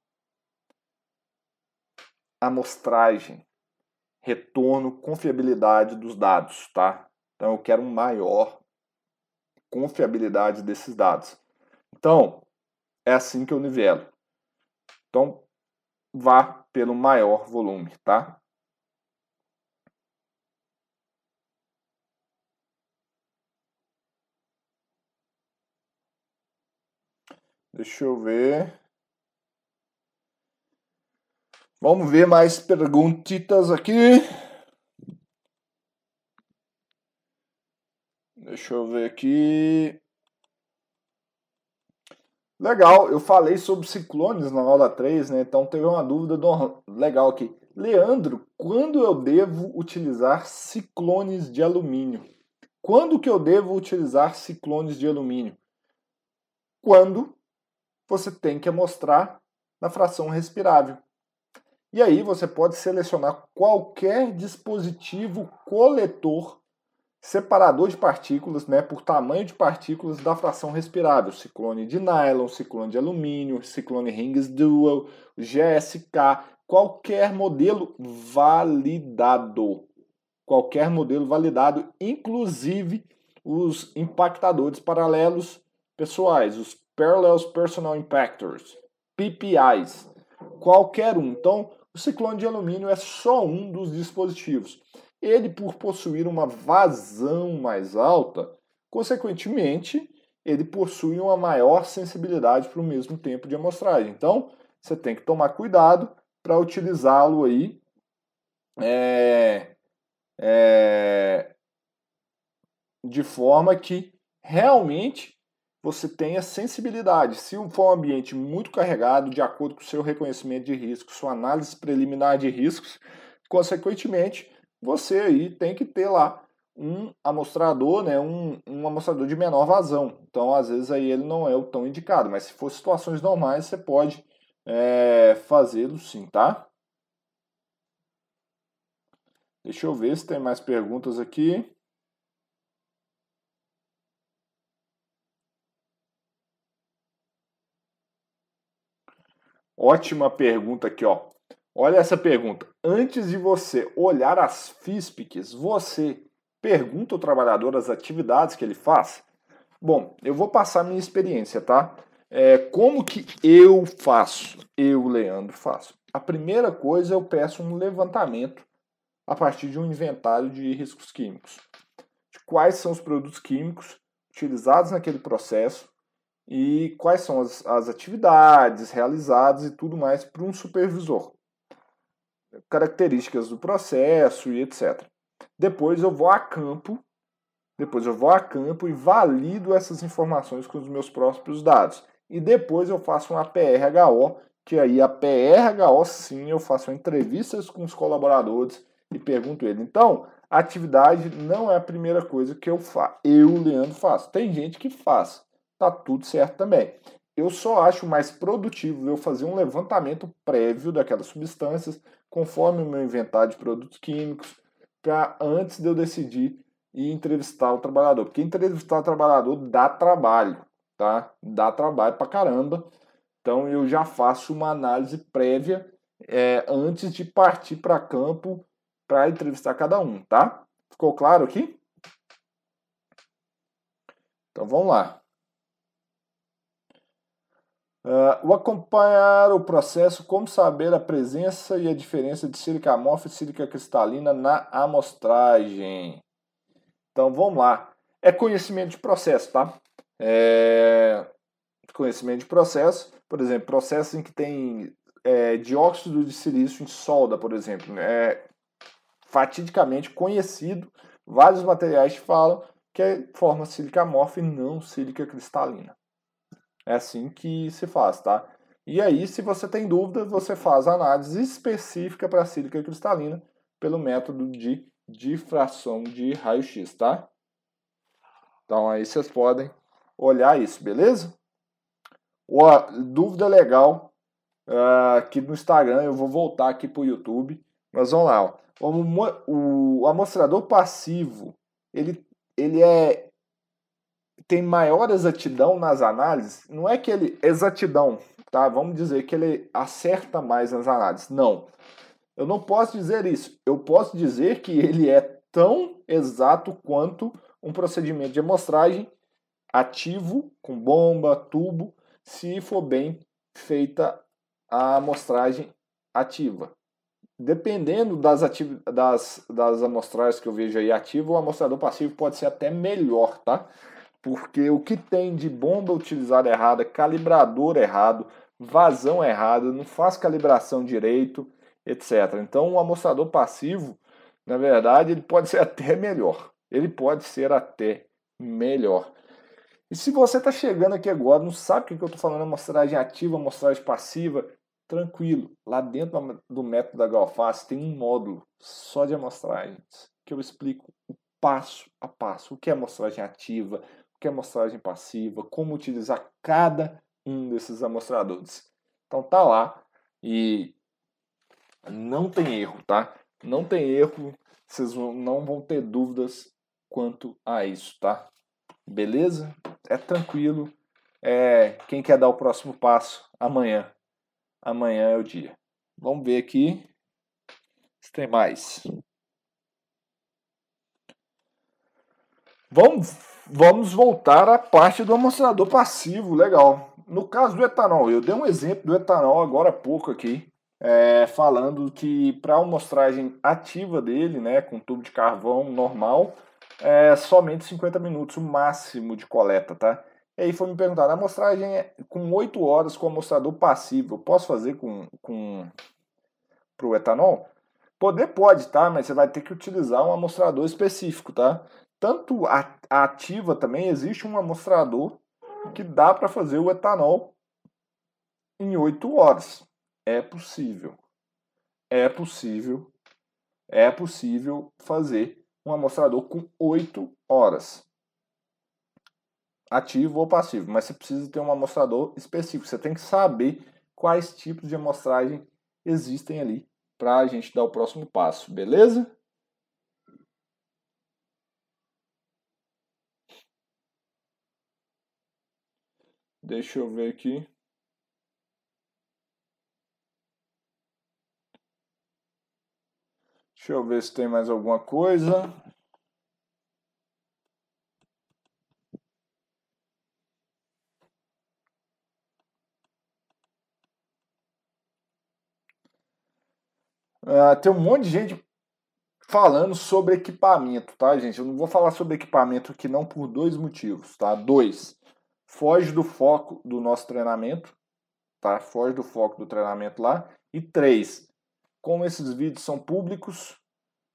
amostragem, retorno, confiabilidade dos dados, tá? Então eu quero maior confiabilidade desses dados. Então, é assim que eu nivelo. Então, vá pelo maior volume, tá? Deixa eu ver. Vamos ver mais perguntitas aqui. Deixa eu ver aqui. Legal, eu falei sobre ciclones na aula 3, né? Então teve uma dúvida do... legal aqui. Leandro, quando eu devo utilizar ciclones de alumínio? Quando que eu devo utilizar ciclones de alumínio? Quando você tem que mostrar na fração respirável. E aí você pode selecionar qualquer dispositivo coletor separador de partículas, né, por tamanho de partículas da fração respirável, ciclone de nylon, ciclone de alumínio, ciclone rings dual, GSK, qualquer modelo validado. Qualquer modelo validado, inclusive os impactadores paralelos pessoais, os Parallels Personal Impactors, PPIs, qualquer um. Então, o ciclone de alumínio é só um dos dispositivos. Ele, por possuir uma vazão mais alta, consequentemente, ele possui uma maior sensibilidade para o mesmo tempo de amostragem. Então, você tem que tomar cuidado para utilizá-lo aí é, é, de forma que realmente você tenha sensibilidade. Se for um ambiente muito carregado, de acordo com o seu reconhecimento de riscos, sua análise preliminar de riscos, consequentemente, você aí tem que ter lá um amostrador, né, um, um amostrador de menor vazão. Então, às vezes, aí ele não é o tão indicado. Mas se for situações normais, você pode é, fazê-lo sim, tá? Deixa eu ver se tem mais perguntas aqui. Ótima pergunta aqui, ó. Olha essa pergunta. Antes de você olhar as FISPICs, você pergunta ao trabalhador as atividades que ele faz? Bom, eu vou passar minha experiência, tá? É, como que eu faço? Eu, Leandro, faço. A primeira coisa, eu peço um levantamento a partir de um inventário de riscos químicos. De quais são os produtos químicos utilizados naquele processo e quais são as, as atividades realizadas e tudo mais para um supervisor. Características do processo e etc. Depois eu vou a campo, depois eu vou a campo e valido essas informações com os meus próprios dados. E depois eu faço uma PRHO, que aí a PRHO sim eu faço entrevistas com os colaboradores e pergunto ele. Então, a atividade não é a primeira coisa que eu faço. Eu, Leandro, faço. Tem gente que faz. Tá tudo certo também. Eu só acho mais produtivo eu fazer um levantamento prévio daquelas substâncias, conforme o meu inventário de produtos químicos, para antes de eu decidir e entrevistar o trabalhador. Porque entrevistar o trabalhador dá trabalho, tá? Dá trabalho pra caramba. Então eu já faço uma análise prévia é, antes de partir para campo para entrevistar cada um, tá? Ficou claro aqui? Então vamos lá. Uh, o acompanhar o processo, como saber a presença e a diferença de sílica amorfa e sílica cristalina na amostragem. Então vamos lá. É conhecimento de processo, tá? É... Conhecimento de processo, por exemplo, processos em que tem é, dióxido de silício em solda, por exemplo. É, fatidicamente conhecido, vários materiais falam que é forma sílica amorfa e não sílica cristalina. É assim que se faz, tá? E aí, se você tem dúvida, você faz análise específica para sílica cristalina pelo método de difração de raio-x, tá? Então aí vocês podem olhar isso, beleza? Ó, dúvida legal uh, aqui no Instagram, eu vou voltar aqui para o YouTube, mas vamos lá. Ó. O, o amostrador passivo, ele, ele é tem maior exatidão nas análises, não é que ele exatidão, tá? Vamos dizer que ele acerta mais nas análises. Não. Eu não posso dizer isso. Eu posso dizer que ele é tão exato quanto um procedimento de amostragem ativo com bomba, tubo, se for bem feita a amostragem ativa dependendo das, ativ das, das amostragens que eu vejo aí ativo, o amostrador passivo pode ser até melhor, tá? Porque o que tem de bomba utilizada errada, calibrador errado, vazão errado, não faz calibração direito, etc. Então, o amostrador passivo, na verdade, ele pode ser até melhor. Ele pode ser até melhor. E se você está chegando aqui agora, não sabe o que eu estou falando, amostragem ativa, amostragem passiva, tranquilo. Lá dentro do método da Galface tem um módulo só de amostragens que eu explico o passo a passo, o que é amostragem ativa, que é amostragem passiva, como utilizar cada um desses amostradores. Então tá lá e não tem erro, tá? Não tem erro, vocês não vão ter dúvidas quanto a isso, tá? Beleza? É tranquilo. É, quem quer dar o próximo passo amanhã amanhã é o dia. Vamos ver aqui se tem mais. Vamos, vamos voltar à parte do amostrador passivo, legal. No caso do etanol, eu dei um exemplo do etanol agora há pouco aqui, é, falando que para a amostragem ativa dele, né, com tubo de carvão normal, é somente 50 minutos o máximo de coleta, tá? E aí foi me perguntar, a amostragem é com 8 horas com amostrador passivo, eu posso fazer com, com para o etanol? Poder pode, tá? Mas você vai ter que utilizar um amostrador específico, tá? Tanto a, a ativa também, existe um amostrador que dá para fazer o etanol em 8 horas. É possível. É possível. É possível fazer um amostrador com 8 horas. Ativo ou passivo, mas você precisa ter um amostrador específico. Você tem que saber quais tipos de amostragem existem ali para a gente dar o próximo passo, beleza? Deixa eu ver aqui. Deixa eu ver se tem mais alguma coisa. Uh, tem um monte de gente falando sobre equipamento, tá, gente? Eu não vou falar sobre equipamento aqui não por dois motivos, tá? Dois, foge do foco do nosso treinamento, tá? Foge do foco do treinamento lá. E três, como esses vídeos são públicos,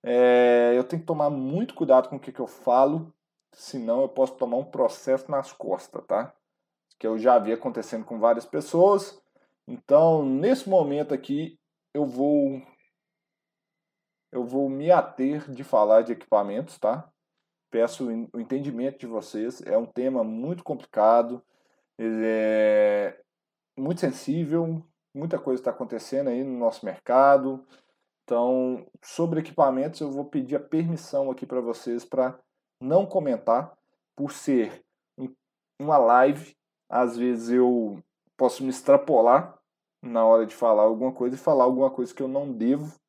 é, eu tenho que tomar muito cuidado com o que, que eu falo, senão eu posso tomar um processo nas costas, tá? Que eu já vi acontecendo com várias pessoas. Então, nesse momento aqui, eu vou eu vou me ater de falar de equipamentos, tá? Peço o entendimento de vocês. É um tema muito complicado, é muito sensível, muita coisa está acontecendo aí no nosso mercado. Então, sobre equipamentos, eu vou pedir a permissão aqui para vocês para não comentar, por ser uma live. Às vezes eu posso me extrapolar na hora de falar alguma coisa e falar alguma coisa que eu não devo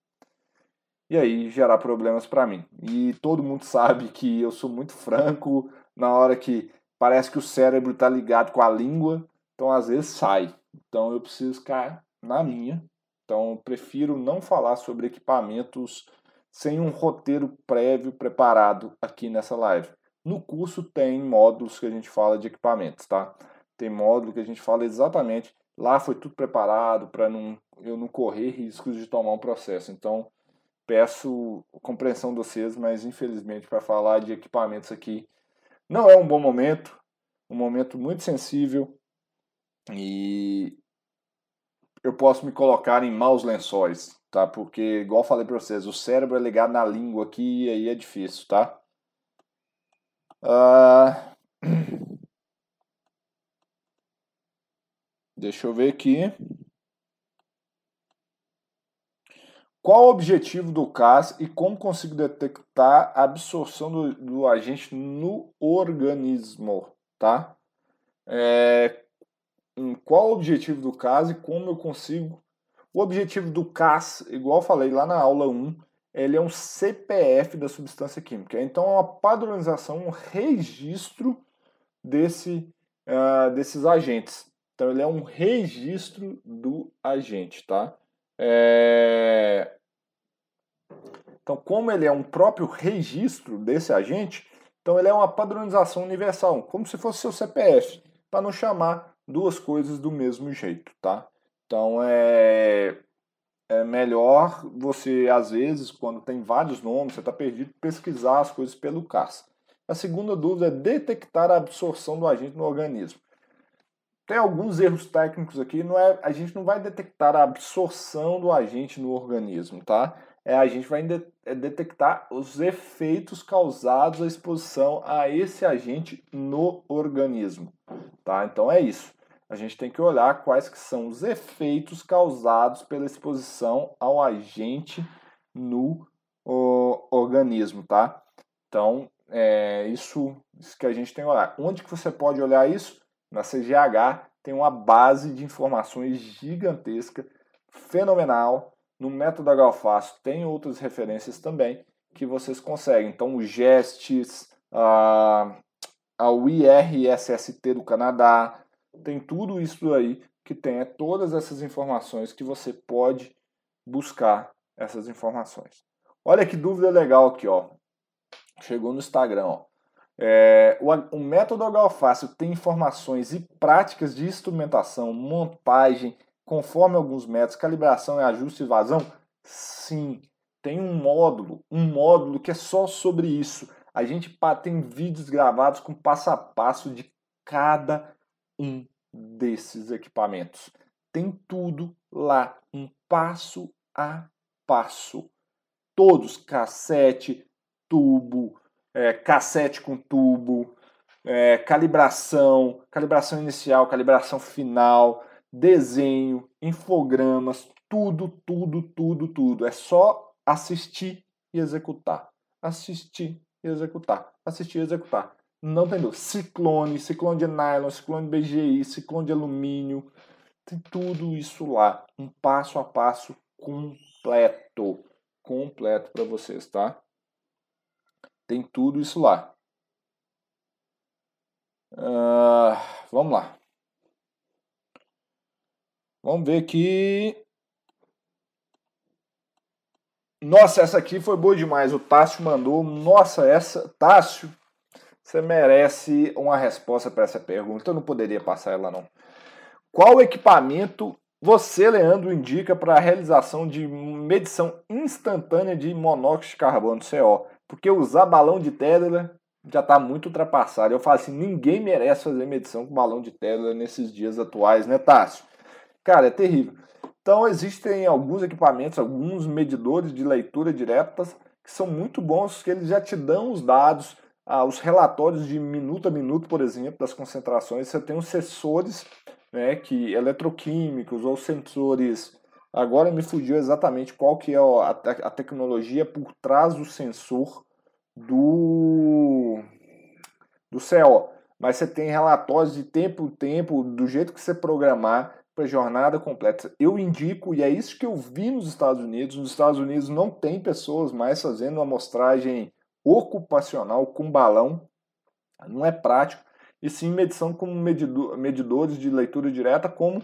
e aí gerar problemas para mim. E todo mundo sabe que eu sou muito franco na hora que parece que o cérebro está ligado com a língua, então às vezes sai. Então eu preciso ficar na minha. Então prefiro não falar sobre equipamentos sem um roteiro prévio preparado aqui nessa live. No curso tem módulos que a gente fala de equipamentos, tá? Tem módulo que a gente fala exatamente. Lá foi tudo preparado para não, eu não correr riscos de tomar um processo. Então, Peço compreensão de vocês, mas infelizmente para falar de equipamentos aqui não é um bom momento, um momento muito sensível e eu posso me colocar em maus lençóis, tá? Porque, igual falei para vocês, o cérebro é ligado na língua aqui e aí é difícil, tá? Uh... Deixa eu ver aqui. Qual o objetivo do CAS e como consigo detectar a absorção do, do agente no organismo, tá? É, qual o objetivo do CAS e como eu consigo... O objetivo do CAS, igual eu falei lá na aula 1, ele é um CPF da substância química. Então é uma padronização, um registro desse, uh, desses agentes. Então ele é um registro do agente, tá? É... Então, como ele é um próprio registro desse agente, então ele é uma padronização universal, como se fosse seu CPF, para não chamar duas coisas do mesmo jeito, tá? Então é, é melhor você, às vezes, quando tem vários nomes, você está perdido, pesquisar as coisas pelo CAS. A segunda dúvida é detectar a absorção do agente no organismo. Tem alguns erros técnicos aqui, não é, a gente não vai detectar a absorção do agente no organismo, tá? É, a gente vai é, detectar os efeitos causados à exposição a esse agente no organismo, tá? Então é isso. A gente tem que olhar quais que são os efeitos causados pela exposição ao agente no o, organismo, tá? Então, é isso, isso que a gente tem que olhar. Onde que você pode olhar isso? Na CGH tem uma base de informações gigantesca, fenomenal. No método Galfaço tem outras referências também que vocês conseguem. Então, o GESTS, a, a IRSST do Canadá, tem tudo isso aí que tem é todas essas informações que você pode buscar essas informações. Olha que dúvida legal aqui, ó. Chegou no Instagram, ó. É, o, o, método H-Fácil tem informações e práticas de instrumentação, montagem, conforme alguns métodos, calibração ajuste e vazão? Sim, tem um módulo, um módulo que é só sobre isso. A gente tem vídeos gravados com passo a passo de cada um desses equipamentos. Tem tudo lá, um passo a passo. Todos, cassete, tubo, é, cassete com tubo, é, calibração, calibração inicial, calibração final, desenho, infogramas, tudo, tudo, tudo, tudo. É só assistir e executar. Assistir e executar. Assistir e executar. Não tem dúvida. Ciclone, ciclone de nylon, ciclone BGI, ciclone de alumínio. Tem tudo isso lá. Um passo a passo completo. Completo para vocês, tá? Tem tudo isso lá. Uh, vamos lá. Vamos ver aqui. Nossa, essa aqui foi boa demais. O Tássio mandou. Nossa, essa. Tássio, você merece uma resposta para essa pergunta. Eu não poderia passar ela, não. Qual equipamento você, Leandro, indica para a realização de medição instantânea de monóxido de carbono, CO? Porque usar balão de Tesla já está muito ultrapassado. Eu falo assim, ninguém merece fazer medição com balão de Tesla nesses dias atuais, né, Tássio? Cara, é terrível. Então existem alguns equipamentos, alguns medidores de leitura diretas que são muito bons, que eles já te dão os dados, ah, os relatórios de minuto a minuto, por exemplo, das concentrações. Você tem os sensores né, que eletroquímicos ou sensores. Agora me fugiu exatamente qual que é a, a tecnologia por trás do sensor do, do CO. Mas você tem relatórios de tempo em tempo, do jeito que você programar para jornada completa. Eu indico, e é isso que eu vi nos Estados Unidos. Nos Estados Unidos não tem pessoas mais fazendo amostragem ocupacional com balão. Não é prático. E sim medição com medidor, medidores de leitura direta, como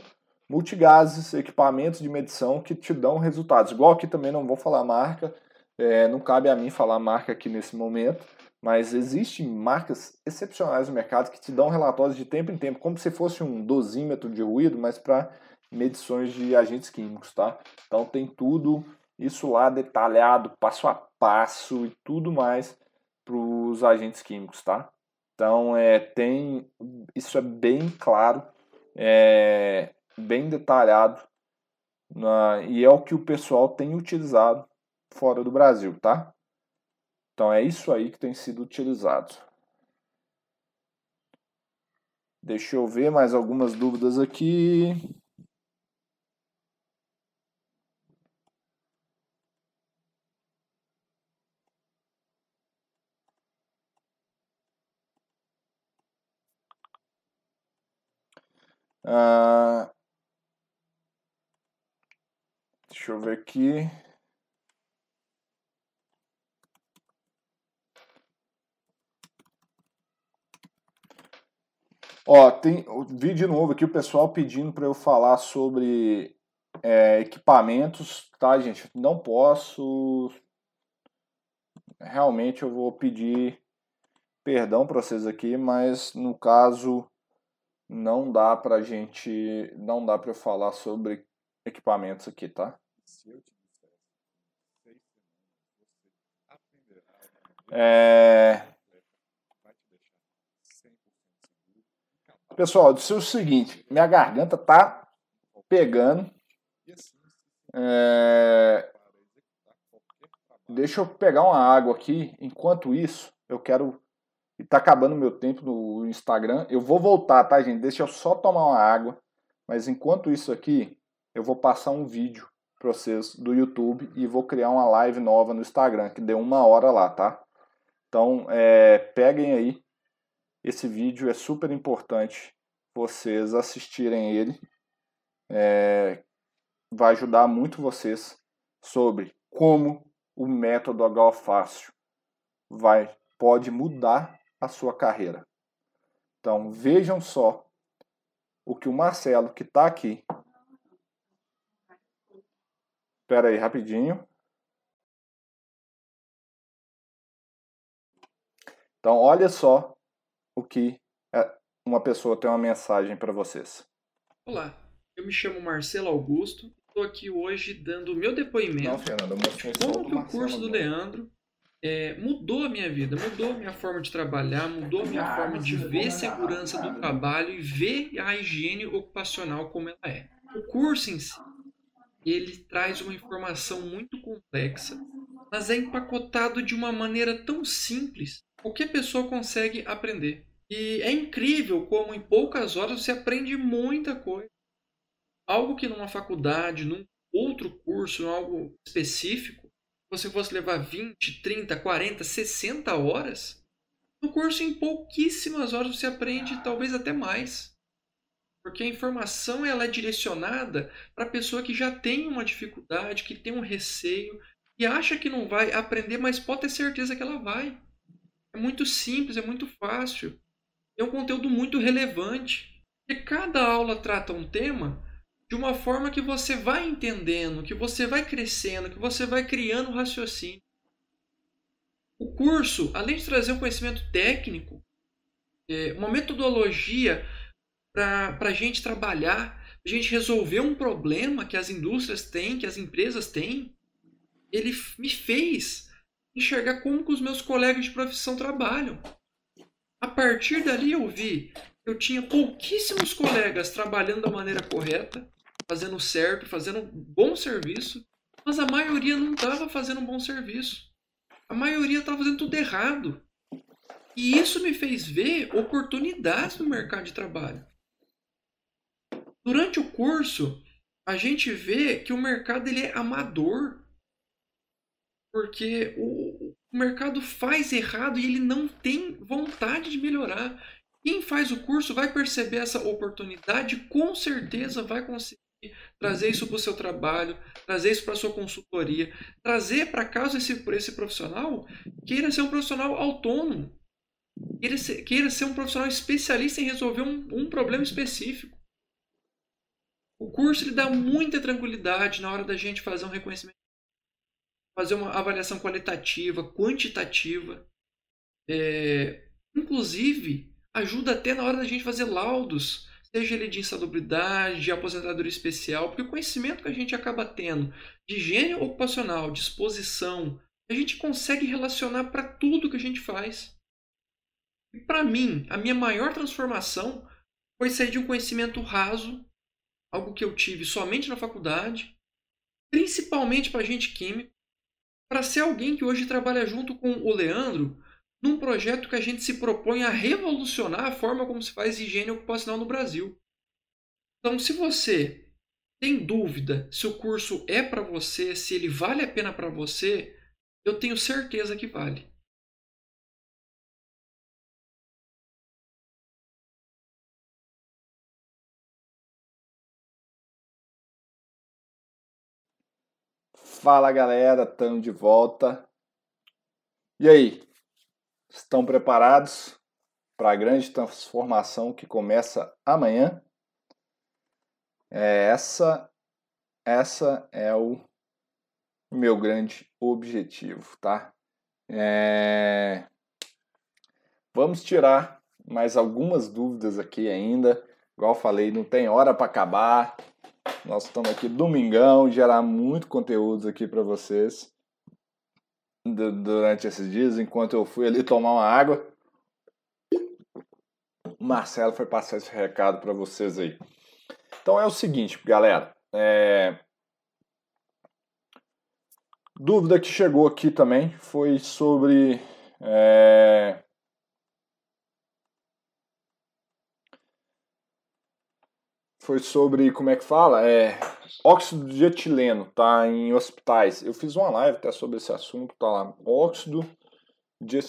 multigases, equipamentos de medição que te dão resultados. Igual aqui também não vou falar marca, é, não cabe a mim falar marca aqui nesse momento, mas existem marcas excepcionais no mercado que te dão relatórios de tempo em tempo, como se fosse um dosímetro de ruído, mas para medições de agentes químicos, tá? Então tem tudo isso lá detalhado, passo a passo e tudo mais para os agentes químicos, tá? Então é tem isso é bem claro, é bem detalhado na, e é o que o pessoal tem utilizado fora do Brasil, tá? Então é isso aí que tem sido utilizado. Deixa eu ver mais algumas dúvidas aqui. Ah, deixa eu ver aqui. Ó, tem vídeo novo aqui, o pessoal pedindo para eu falar sobre é, equipamentos, tá, gente? Não posso. Realmente eu vou pedir perdão para vocês aqui, mas no caso não dá pra gente. Não dá para eu falar sobre equipamentos aqui, tá? É. Pessoal, disse o seguinte: minha garganta tá pegando. É... Deixa eu pegar uma água aqui. Enquanto isso, eu quero. E tá acabando meu tempo no Instagram. Eu vou voltar, tá, gente? Deixa eu só tomar uma água. Mas enquanto isso aqui, eu vou passar um vídeo para vocês do YouTube e vou criar uma live nova no Instagram, que deu uma hora lá, tá? Então, é, peguem aí esse vídeo é super importante vocês assistirem ele. É, vai ajudar muito vocês sobre como o método HO Fácil vai, pode mudar a sua carreira. Então vejam só o que o Marcelo, que está aqui. Espera aí, rapidinho. Então, olha só o que é, uma pessoa tem uma mensagem para vocês. Olá, eu me chamo Marcelo Augusto. Estou aqui hoje dando o meu depoimento. Não, Fernanda, como que o curso do Leandro é, mudou a minha vida, mudou a minha forma de trabalhar, mudou a minha forma de ver segurança do trabalho e ver a higiene ocupacional como ela é. O curso em si, ele traz uma informação muito complexa mas é empacotado de uma maneira tão simples. Qualquer pessoa consegue aprender. E é incrível como em poucas horas você aprende muita coisa. Algo que numa faculdade, num outro curso, algo específico, você fosse levar 20, 30, 40, 60 horas, no curso em pouquíssimas horas você aprende talvez até mais. Porque a informação ela é direcionada para a pessoa que já tem uma dificuldade, que tem um receio e acha que não vai aprender, mas pode ter certeza que ela vai. É muito simples, é muito fácil. É um conteúdo muito relevante. E cada aula trata um tema de uma forma que você vai entendendo, que você vai crescendo, que você vai criando raciocínio. O curso, além de trazer um conhecimento técnico, é, uma metodologia para a gente trabalhar, a gente resolver um problema que as indústrias têm, que as empresas têm, ele me fez enxergar como que os meus colegas de profissão trabalham. A partir dali eu vi eu tinha pouquíssimos colegas trabalhando da maneira correta, fazendo certo, fazendo um bom serviço, mas a maioria não estava fazendo um bom serviço. A maioria estava fazendo tudo errado. E isso me fez ver oportunidades no mercado de trabalho. Durante o curso, a gente vê que o mercado ele é amador. Porque o, o mercado faz errado e ele não tem vontade de melhorar. Quem faz o curso vai perceber essa oportunidade, com certeza vai conseguir trazer isso para o seu trabalho, trazer isso para a sua consultoria, trazer para caso esse, esse profissional queira ser um profissional autônomo, queira ser, queira ser um profissional especialista em resolver um, um problema específico. O curso ele dá muita tranquilidade na hora da gente fazer um reconhecimento, fazer uma avaliação qualitativa, quantitativa. É, inclusive, ajuda até na hora da gente fazer laudos, seja ele de insalubridade, de aposentadoria especial, porque o conhecimento que a gente acaba tendo de higiene ocupacional, de exposição, a gente consegue relacionar para tudo que a gente faz. E para mim, a minha maior transformação foi sair de um conhecimento raso algo que eu tive somente na faculdade, principalmente para gente química, para ser alguém que hoje trabalha junto com o Leandro num projeto que a gente se propõe a revolucionar a forma como se faz higiene ocupacional no Brasil. Então, se você tem dúvida se o curso é para você, se ele vale a pena para você, eu tenho certeza que vale. Fala galera, estamos de volta. E aí, estão preparados para a grande transformação que começa amanhã? É, essa, essa é o meu grande objetivo, tá? É... Vamos tirar mais algumas dúvidas aqui ainda. Igual falei, não tem hora para acabar. Nós estamos aqui domingão, gerar muito conteúdos aqui para vocês durante esses dias, enquanto eu fui ali tomar uma água. O Marcelo foi passar esse recado para vocês aí. Então é o seguinte, galera. É... Dúvida que chegou aqui também foi sobre é... foi sobre, como é que fala? É, óxido de etileno, tá? Em hospitais. Eu fiz uma live até sobre esse assunto, tá lá. Óxido de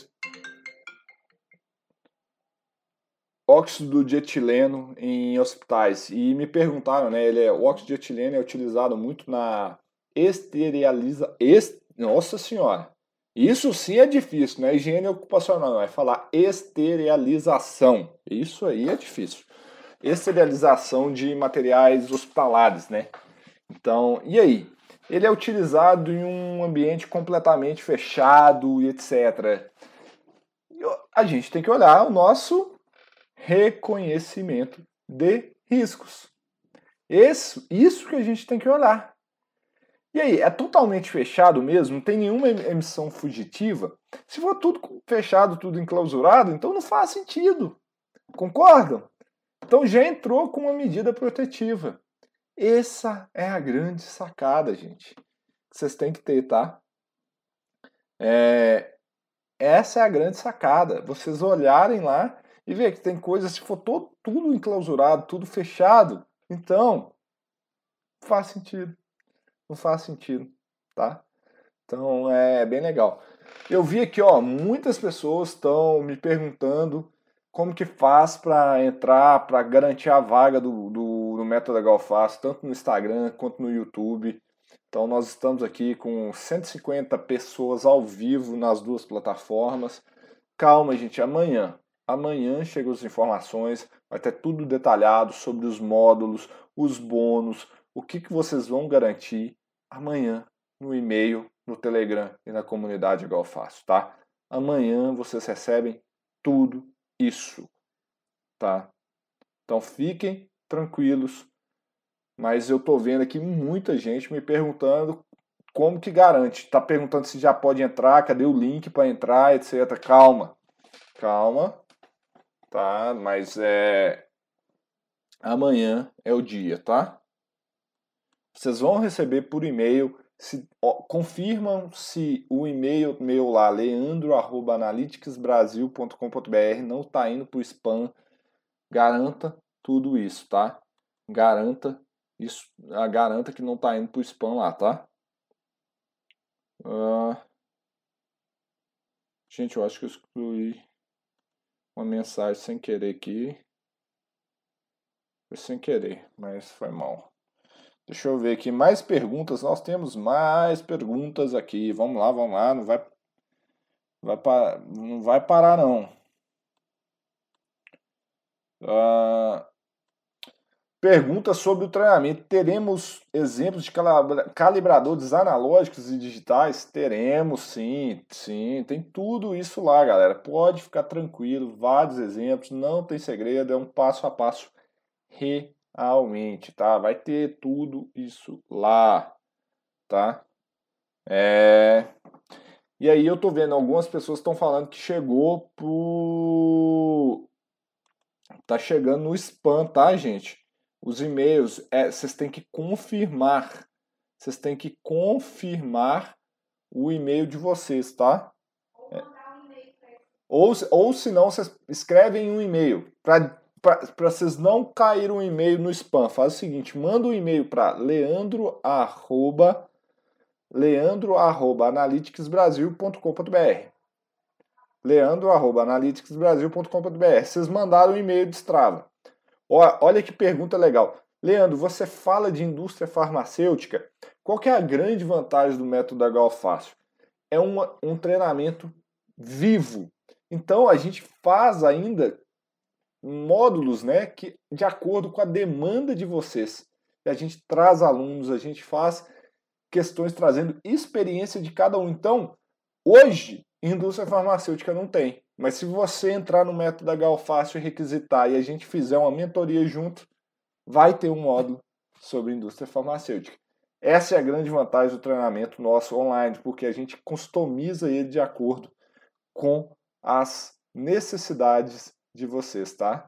óxido de etileno em hospitais. E me perguntaram, né? Ele é, o óxido de etileno é utilizado muito na esteriliza... Est... Nossa senhora! Isso sim é difícil, não é higiene ocupacional, não. É falar esterilização. Isso aí é difícil esterilização de materiais hospitalares, né? Então, e aí? Ele é utilizado em um ambiente completamente fechado e etc. A gente tem que olhar o nosso reconhecimento de riscos. Isso, isso que a gente tem que olhar. E aí, é totalmente fechado mesmo? Não tem nenhuma emissão fugitiva? Se for tudo fechado, tudo enclausurado, então não faz sentido. Concordam? Então já entrou com uma medida protetiva. Essa é a grande sacada, gente. Que vocês têm que ter, tá? É, essa é a grande sacada. Vocês olharem lá e ver que tem coisas, se for todo, tudo enclausurado, tudo fechado, então faz sentido. Não faz sentido, tá? Então é bem legal. Eu vi aqui, ó, muitas pessoas estão me perguntando como que faz para entrar, para garantir a vaga do, do, do método Galfaço, tanto no Instagram quanto no YouTube. Então nós estamos aqui com 150 pessoas ao vivo nas duas plataformas. Calma, gente, amanhã. Amanhã chegam as informações, vai ter tudo detalhado sobre os módulos, os bônus, o que, que vocês vão garantir amanhã no e-mail, no Telegram e na comunidade igual tá? Amanhã vocês recebem tudo isso, tá? Então fiquem tranquilos, mas eu tô vendo aqui muita gente me perguntando como que garante. Tá perguntando se já pode entrar, cadê o link para entrar, etc. Calma, calma, tá? Mas é amanhã é o dia, tá? Vocês vão receber por e-mail, se, ó, confirmam se o e-mail meu lá, leandro.analyticsbrasil.com.br não está indo para o spam. Garanta tudo isso, tá? Garanta isso, ah, garanta que não está indo para o spam lá, tá? Uh... Gente, eu acho que eu excluí uma mensagem sem querer aqui. Foi sem querer, mas foi mal. Deixa eu ver aqui mais perguntas. Nós temos mais perguntas aqui. Vamos lá, vamos lá. Não vai, vai, pa, não vai parar não. Uh, pergunta sobre o treinamento. Teremos exemplos de calibradores analógicos e digitais? Teremos, sim, sim. Tem tudo isso lá, galera. Pode ficar tranquilo. Vários exemplos. Não tem segredo. É um passo a passo re aumente, tá? Vai ter tudo isso lá, tá? É... E aí eu tô vendo algumas pessoas estão falando que chegou pro tá chegando no spam, tá, gente? Os e-mails, é, vocês têm que confirmar. Vocês têm que confirmar o e-mail de vocês, tá? É. Ou, ou se não, vocês escrevem um e-mail para para vocês não caírem um e-mail no spam, faz o seguinte, manda um e-mail para leandro arroba, leandro arroba analyticsbrasil.com.br leandro arroba analyticsbrasil.com.br Vocês mandaram um e-mail de Strava. Olha que pergunta legal. Leandro, você fala de indústria farmacêutica. Qual que é a grande vantagem do método HO Fácil? É uma, um treinamento vivo. Então a gente faz ainda módulos, né, que de acordo com a demanda de vocês. E a gente traz alunos, a gente faz questões trazendo experiência de cada um. Então, hoje, indústria farmacêutica não tem. Mas se você entrar no método HO Fácil e requisitar e a gente fizer uma mentoria junto, vai ter um módulo sobre indústria farmacêutica. Essa é a grande vantagem do treinamento nosso online, porque a gente customiza ele de acordo com as necessidades de vocês, tá?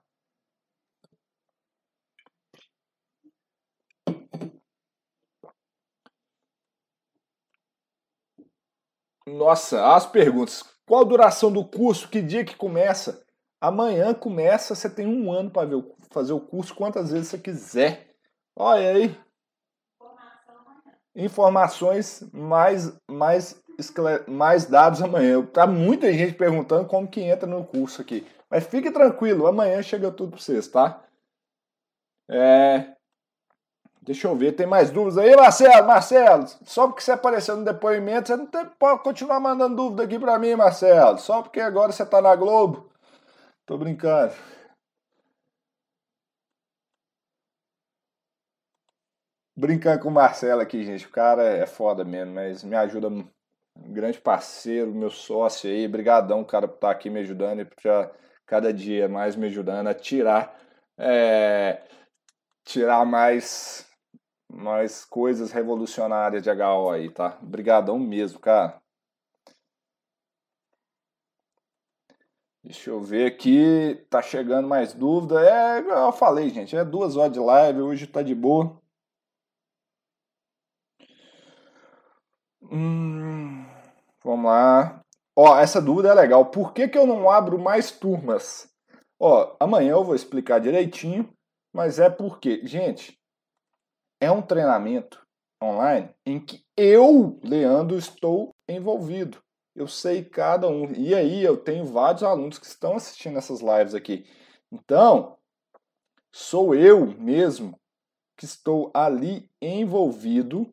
Nossa, as perguntas. Qual a duração do curso? Que dia que começa? Amanhã começa, você tem um ano para fazer o curso quantas vezes você quiser. Olha aí. Informações mais, mais, mais dados amanhã. Tá muita gente perguntando como que entra no curso aqui. Mas fique tranquilo, amanhã chega tudo para vocês, tá? É... Deixa eu ver, tem mais dúvidas aí, Marcelo? Marcelo, só porque você apareceu no depoimento, você não tem, pode continuar mandando dúvida aqui para mim, Marcelo. Só porque agora você tá na Globo. Tô brincando. Brincando com o Marcelo aqui, gente. O cara é foda mesmo, mas me ajuda um grande parceiro, meu sócio aí. Brigadão, cara, por estar tá aqui me ajudando e por cada dia mais me ajudando a tirar é, tirar mais mais coisas revolucionárias de HO aí, tá? Obrigadão mesmo, cara. Deixa eu ver aqui, tá chegando mais dúvida. É, eu falei, gente, é duas horas de live, hoje tá de boa. Hum, Vamos lá. Ó, essa dúvida é legal. Por que, que eu não abro mais turmas? Ó, amanhã eu vou explicar direitinho, mas é porque, gente, é um treinamento online em que eu, Leandro, estou envolvido. Eu sei cada um. E aí eu tenho vários alunos que estão assistindo essas lives aqui. Então, sou eu mesmo que estou ali envolvido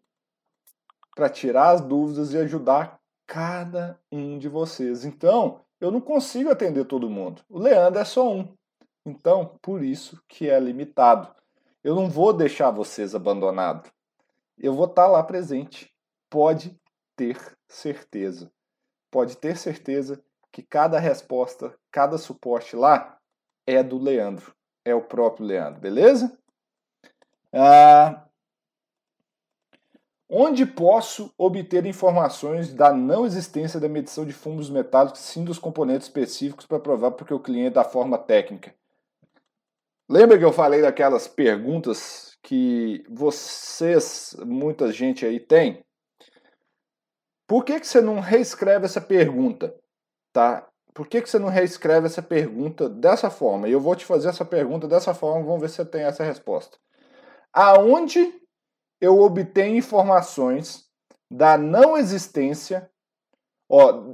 para tirar as dúvidas e ajudar cada um de vocês. Então, eu não consigo atender todo mundo. O Leandro é só um. Então, por isso que é limitado. Eu não vou deixar vocês abandonados. Eu vou estar lá presente. Pode ter certeza. Pode ter certeza que cada resposta, cada suporte lá é do Leandro. É o próprio Leandro, beleza? Ah, Onde posso obter informações da não existência da medição de fumos metálicos, sim dos componentes específicos para provar porque o cliente da forma técnica? Lembra que eu falei daquelas perguntas que vocês, muita gente aí tem? Por que, que você não reescreve essa pergunta? Tá? Por que, que você não reescreve essa pergunta dessa forma? E eu vou te fazer essa pergunta dessa forma, vamos ver se você tem essa resposta. Aonde eu obtenho informações da não existência, ó,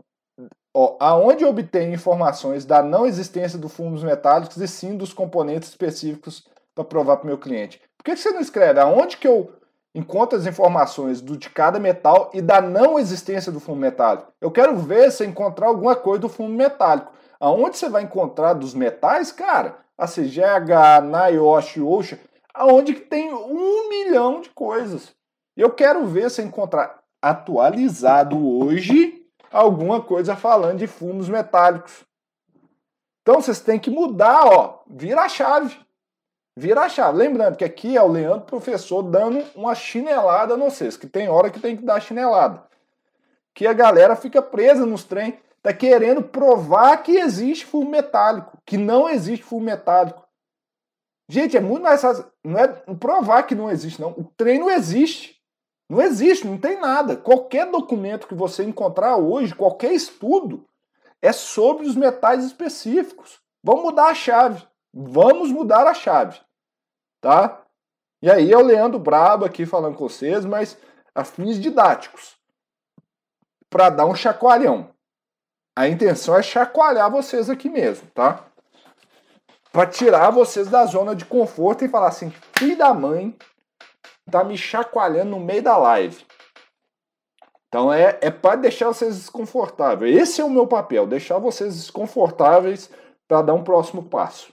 ó, aonde eu obtenho informações da não existência do fumos metálicos e sim dos componentes específicos para provar para o meu cliente. Por que você não escreve aonde que eu encontro as informações do, de cada metal e da não existência do fumo metálico? Eu quero ver se encontrar alguma coisa do fumo metálico. Aonde você vai encontrar dos metais, cara? A CGH, NIOSH, OSHA, aonde que tem um milhão de coisas. Eu quero ver se encontrar atualizado hoje alguma coisa falando de fumos metálicos. Então vocês têm que mudar, ó, vira a chave. Vira a chave. Lembrando que aqui é o Leandro professor dando uma chinelada no vocês, que tem hora que tem que dar chinelada. Que a galera fica presa nos trem, tá querendo provar que existe fumo metálico, que não existe fumo metálico. Gente, é muito mais fácil. Não é provar que não existe, não. O trem não existe. Não existe, não tem nada. Qualquer documento que você encontrar hoje, qualquer estudo, é sobre os metais específicos. Vamos mudar a chave. Vamos mudar a chave. Tá? E aí é o Leandro Brabo aqui falando com vocês, mas a fins didáticos. Para dar um chacoalhão. A intenção é chacoalhar vocês aqui mesmo, tá? Para tirar vocês da zona de conforto e falar assim: filho da mãe tá me chacoalhando no meio da live. Então é, é para deixar vocês desconfortáveis. Esse é o meu papel, deixar vocês desconfortáveis para dar um próximo passo.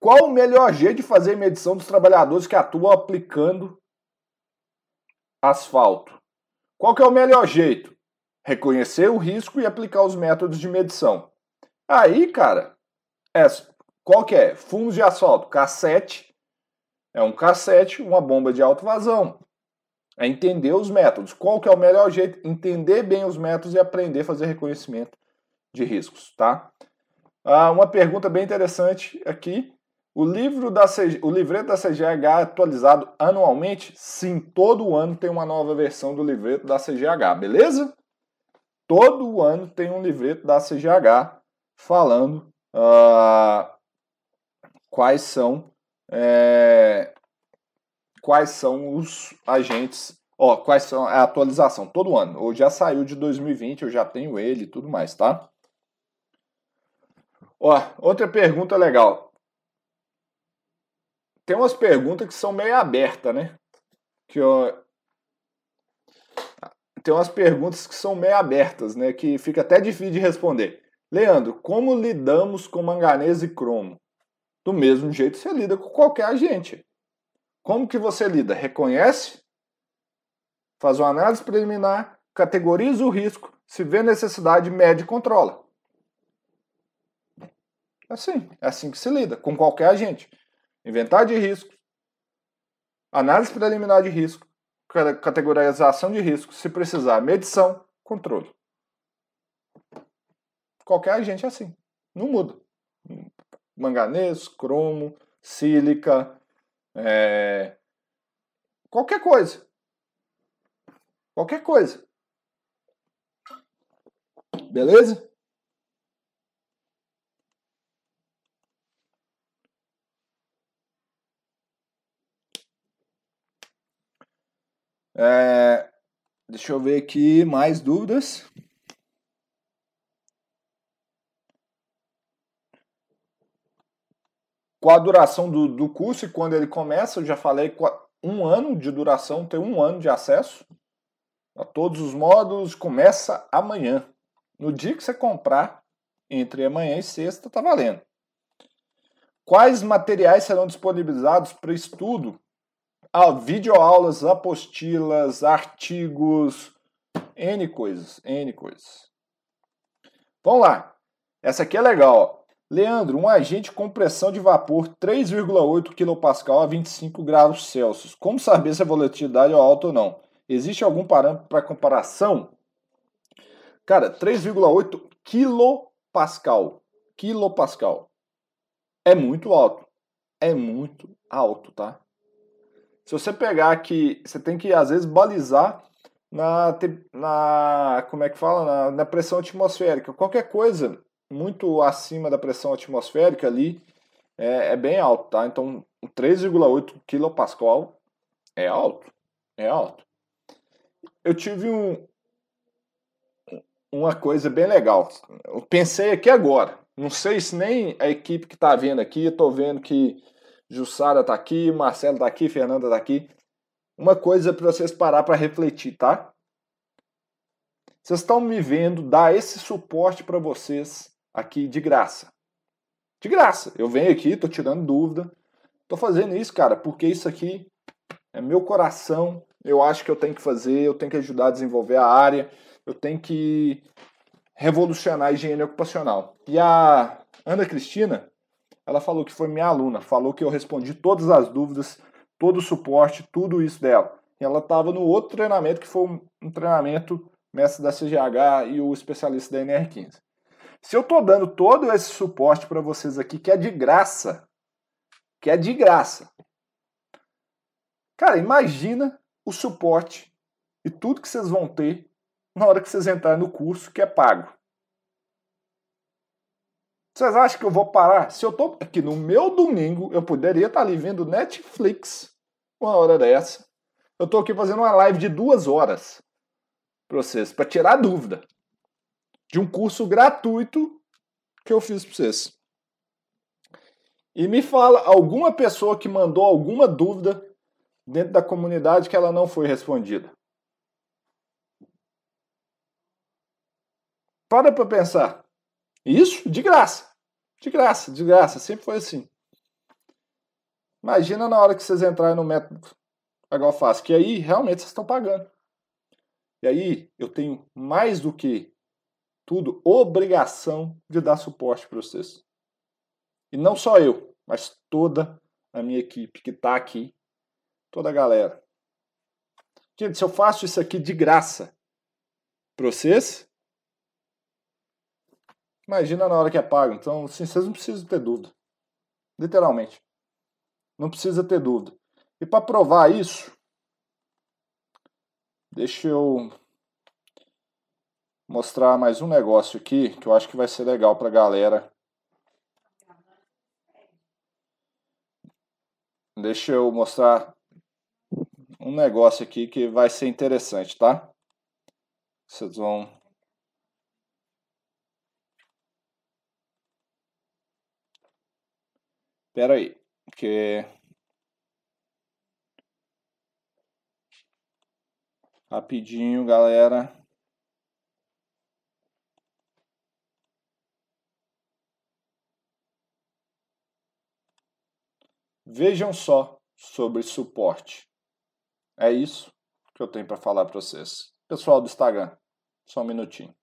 Qual o melhor jeito de fazer medição dos trabalhadores que atuam aplicando asfalto? Qual que é o melhor jeito? Reconhecer o risco e aplicar os métodos de medição. Aí, cara, é, qual que é? Fumos de asfalto, K7, é um K7, uma bomba de alto vazão. É entender os métodos. Qual que é o melhor jeito? Entender bem os métodos e aprender a fazer reconhecimento de riscos, tá? Ah, uma pergunta bem interessante aqui. O livro da CG, o livreto da CGH é atualizado anualmente? Sim, todo ano tem uma nova versão do livreto da CGH, beleza? Todo ano tem um livreto da CGH falando uh, quais são é, quais são os agentes, ó, quais são a atualização todo ano. Ou já saiu de 2020, eu já tenho ele e tudo mais, tá? Ó, outra pergunta legal. Tem umas perguntas que são meio abertas, né? Que eu, tem umas perguntas que são meio abertas, né? Que fica até difícil de responder. Leandro, como lidamos com manganês e cromo? Do mesmo jeito você lida com qualquer agente. Como que você lida? Reconhece, faz uma análise preliminar, categoriza o risco, se vê necessidade, mede e controla. Assim, é assim que se lida com qualquer agente. Inventário de risco, análise preliminar de risco, categorização de risco, se precisar, medição, controle. Qualquer agente é assim. Não muda. Manganês, cromo, sílica, é... Qualquer coisa. Qualquer coisa. Beleza? É, deixa eu ver aqui mais dúvidas. Qual a duração do, do curso e quando ele começa? Eu já falei um ano de duração, tem um ano de acesso a todos os módulos. Começa amanhã. No dia que você comprar, entre amanhã e sexta, tá valendo. Quais materiais serão disponibilizados para estudo ah, videoaulas, apostilas, artigos, N coisas, N coisas. Vamos lá. Essa aqui é legal. Leandro, um agente com pressão de vapor 3,8 kPa a 25 graus Celsius. Como saber se a volatilidade é alta ou não? Existe algum parâmetro para comparação? Cara, 3,8 kPa. Quilopascal. É muito alto. É muito alto, tá? Se você pegar aqui, você tem que às vezes balizar na, na como é que fala, na, na pressão atmosférica. Qualquer coisa muito acima da pressão atmosférica ali é, é bem alto, tá? Então 3,8 kPa é alto, é alto. Eu tive um, uma coisa bem legal. Eu pensei aqui agora. Não sei se nem a equipe que está vendo aqui, tô vendo que Jussara tá aqui, Marcelo tá aqui, Fernanda tá aqui. Uma coisa para vocês parar para refletir, tá? Vocês estão me vendo dar esse suporte para vocês aqui de graça. De graça. Eu venho aqui, tô tirando dúvida. Tô fazendo isso, cara, porque isso aqui é meu coração. Eu acho que eu tenho que fazer, eu tenho que ajudar a desenvolver a área, eu tenho que revolucionar a higiene ocupacional. E a Ana Cristina, ela falou que foi minha aluna, falou que eu respondi todas as dúvidas, todo o suporte, tudo isso dela. E ela estava no outro treinamento, que foi um treinamento mestre da CGH e o especialista da NR15. Se eu estou dando todo esse suporte para vocês aqui, que é de graça, que é de graça, cara, imagina o suporte e tudo que vocês vão ter na hora que vocês entrarem no curso que é pago. Vocês acham que eu vou parar? Se eu tô aqui no meu domingo, eu poderia estar ali vendo Netflix uma hora dessa. Eu tô aqui fazendo uma live de duas horas para vocês, para tirar dúvida de um curso gratuito que eu fiz para vocês. E me fala alguma pessoa que mandou alguma dúvida dentro da comunidade que ela não foi respondida. Para para pensar. Isso de graça. De graça, de graça. Sempre foi assim. Imagina na hora que vocês entrarem no método fácil, que aí realmente vocês estão pagando. E aí eu tenho mais do que tudo obrigação de dar suporte para vocês. E não só eu, mas toda a minha equipe que está aqui, toda a galera. Gente, se eu faço isso aqui de graça para vocês, Imagina na hora que é pago. Então, assim, vocês não precisam ter dúvida. Literalmente. Não precisa ter dúvida. E para provar isso, deixa eu mostrar mais um negócio aqui que eu acho que vai ser legal para a galera. Deixa eu mostrar um negócio aqui que vai ser interessante, tá? Vocês vão Espera aí, que rapidinho, galera. Vejam só sobre suporte. É isso que eu tenho para falar para vocês. Pessoal do Instagram, só um minutinho.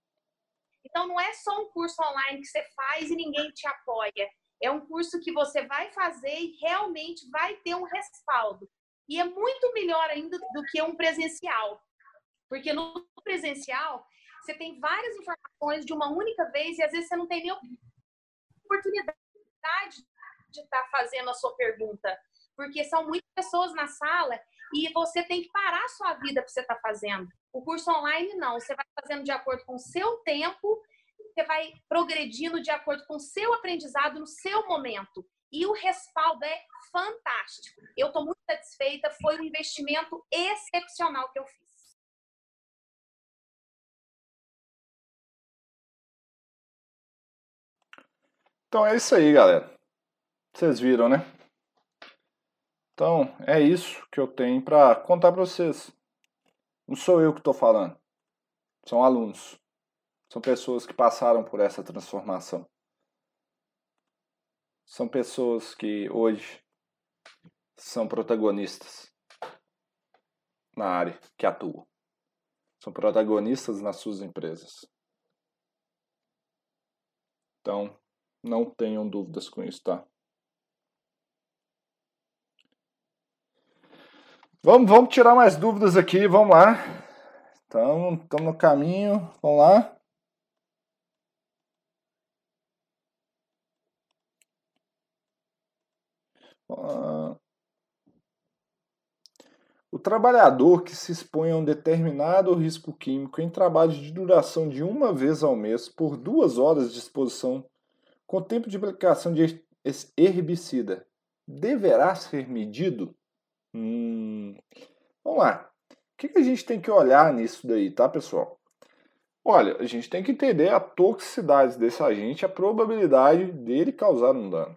Então não é só um curso online que você faz e ninguém te apoia é um curso que você vai fazer e realmente vai ter um respaldo. E é muito melhor ainda do que um presencial. Porque no presencial, você tem várias informações de uma única vez e às vezes você não tem nem oportunidade de estar fazendo a sua pergunta. Porque são muitas pessoas na sala e você tem que parar a sua vida para você estar tá fazendo. O curso online não, você vai fazendo de acordo com o seu tempo, você vai progredindo de acordo com o seu aprendizado no seu momento. E o respaldo é fantástico. Eu estou muito satisfeita, foi um investimento excepcional que eu fiz. Então é isso aí, galera. Vocês viram, né? Então é isso que eu tenho para contar para vocês. Não sou eu que estou falando. São alunos. São pessoas que passaram por essa transformação. São pessoas que hoje são protagonistas na área que atuam. São protagonistas nas suas empresas. Então, não tenham dúvidas com isso, tá? Vamos, vamos tirar mais dúvidas aqui, vamos lá. Então, estamos no caminho, vamos lá. O trabalhador que se expõe a um determinado risco químico em trabalho de duração de uma vez ao mês por duas horas de exposição com tempo de aplicação de herbicida deverá ser medido? Hum, vamos lá. O que, que a gente tem que olhar nisso daí, tá, pessoal? Olha, a gente tem que entender a toxicidade desse agente, a probabilidade dele causar um dano.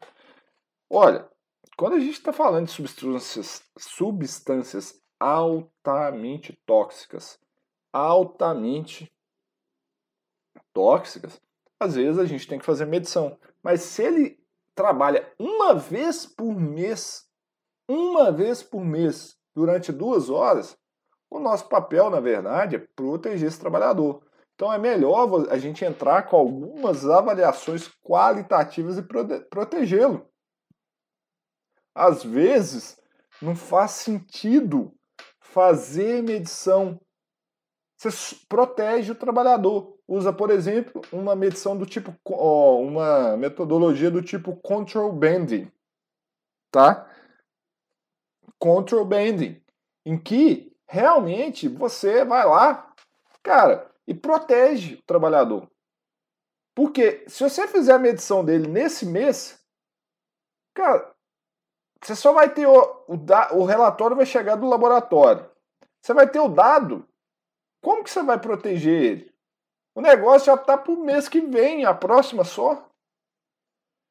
Olha, quando a gente está falando de substâncias, substâncias altamente tóxicas, altamente tóxicas, às vezes a gente tem que fazer medição. Mas se ele trabalha uma vez por mês, uma vez por mês, durante duas horas, o nosso papel, na verdade, é proteger esse trabalhador. Então é melhor a gente entrar com algumas avaliações qualitativas e protegê-lo. Às vezes, não faz sentido fazer medição. Você protege o trabalhador usa, por exemplo, uma medição do tipo, uma metodologia do tipo control banding, tá? Control banding, em que realmente você vai lá, cara, e protege o trabalhador. Porque se você fizer a medição dele nesse mês, cara, você só vai ter o, o, o relatório vai chegar do laboratório. Você vai ter o dado. Como que você vai proteger ele? O negócio já está para o mês que vem, a próxima só.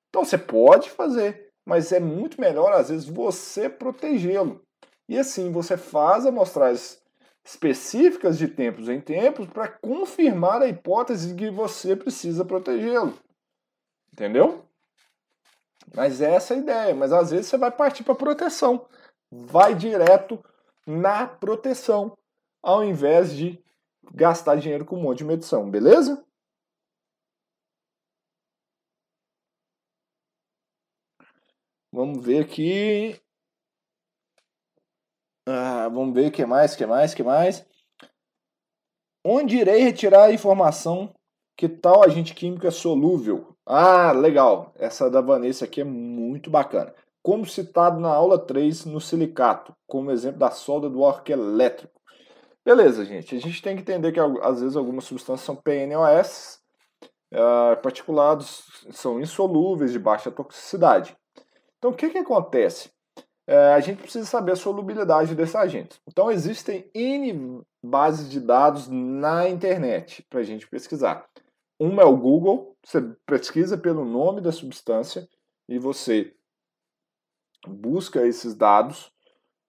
Então você pode fazer, mas é muito melhor às vezes você protegê-lo. E assim você faz amostragens específicas de tempos em tempos para confirmar a hipótese de que você precisa protegê-lo. Entendeu? Mas essa é a ideia. Mas às vezes você vai partir para proteção. Vai direto na proteção, ao invés de gastar dinheiro com um monte de medição, beleza? Vamos ver aqui. Ah, vamos ver o que mais, que mais, que mais. Onde irei retirar a informação que tal agente químico é solúvel? Ah, legal. Essa da Vanessa aqui é muito bacana. Como citado na aula 3 no silicato, como exemplo da solda do arco elétrico. Beleza, gente. A gente tem que entender que às vezes algumas substâncias são PNOS, uh, particulados são insolúveis, de baixa toxicidade. Então, o que, que acontece? Uh, a gente precisa saber a solubilidade desses agentes. Então, existem N bases de dados na internet para a gente pesquisar. Uma é o Google, você pesquisa pelo nome da substância e você busca esses dados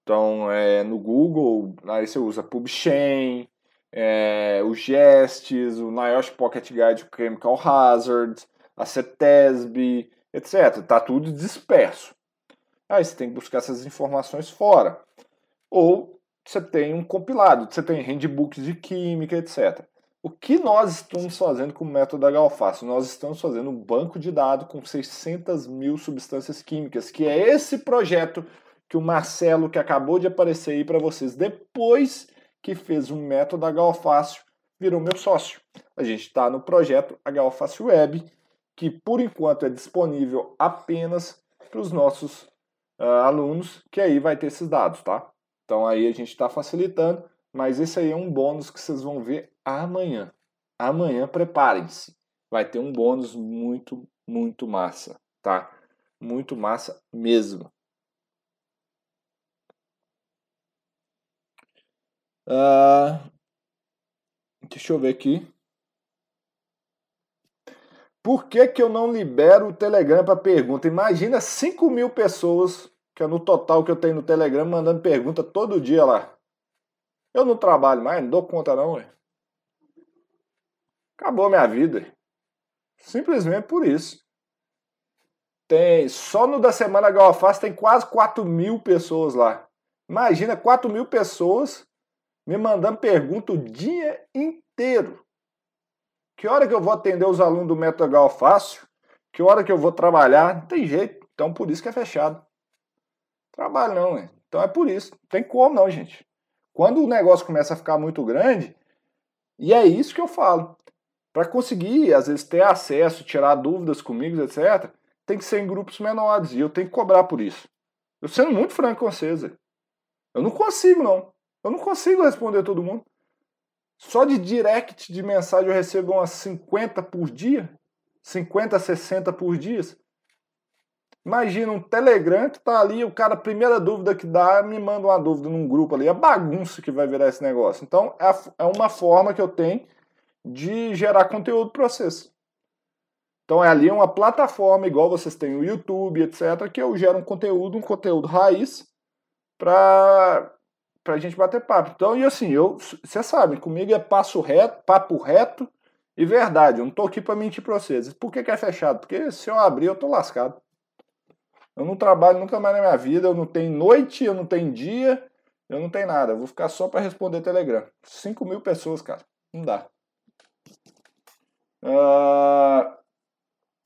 então, é, no Google, aí você usa PubChain, é, o GESTS, o NIOSH Pocket Guide Chemical Hazard, a CETESB, etc. Está tudo disperso. Aí você tem que buscar essas informações fora. Ou você tem um compilado, você tem handbooks de química, etc. O que nós estamos fazendo com o método da Galfaço? Nós estamos fazendo um banco de dados com 600 mil substâncias químicas, que é esse projeto que o Marcelo, que acabou de aparecer aí para vocês, depois que fez um método HOFácil, virou meu sócio. A gente está no projeto HOFácil Web, que por enquanto é disponível apenas para os nossos uh, alunos, que aí vai ter esses dados, tá? Então aí a gente está facilitando, mas esse aí é um bônus que vocês vão ver amanhã. Amanhã preparem-se. Vai ter um bônus muito, muito massa, tá? Muito massa mesmo. Uh, deixa eu ver aqui. Por que, que eu não libero o Telegram para pergunta? Imagina 5 mil pessoas, que é no total que eu tenho no Telegram, mandando pergunta todo dia lá. Eu não trabalho mais, não dou conta não, ué. Acabou minha vida. Simplesmente por isso. Tem, só no da Semana Galfaz tem quase 4 mil pessoas lá. Imagina 4 mil pessoas me mandando pergunta o dia inteiro. Que hora que eu vou atender os alunos do Método Gal fácil? Que hora que eu vou trabalhar? Não tem jeito. Então por isso que é fechado. Trabalho não, hein? Então é por isso. Não tem como não, gente. Quando o negócio começa a ficar muito grande, e é isso que eu falo. Para conseguir, às vezes, ter acesso, tirar dúvidas comigo, etc., tem que ser em grupos menores. E eu tenho que cobrar por isso. Eu sendo muito franco com vocês. Eu não consigo, não. Eu não consigo responder todo mundo. Só de direct de mensagem eu recebo umas 50 por dia. 50, 60 por dia. Imagina um Telegram que tá ali, o cara, a primeira dúvida que dá, me manda uma dúvida num grupo ali. É bagunça que vai virar esse negócio. Então, é, é uma forma que eu tenho de gerar conteúdo para vocês. Então, é ali uma plataforma, igual vocês têm o YouTube, etc., que eu gero um conteúdo, um conteúdo raiz, para pra gente bater papo. Então, e assim, eu, você sabe, comigo é passo reto, papo reto e verdade. Eu não tô aqui para mentir para vocês. Por que, que é fechado? Porque se eu abrir, eu tô lascado. Eu não trabalho nunca mais na minha vida, eu não tenho noite, eu não tenho dia, eu não tenho nada. Eu vou ficar só para responder Telegram. 5 mil pessoas, cara. Não dá. Uh,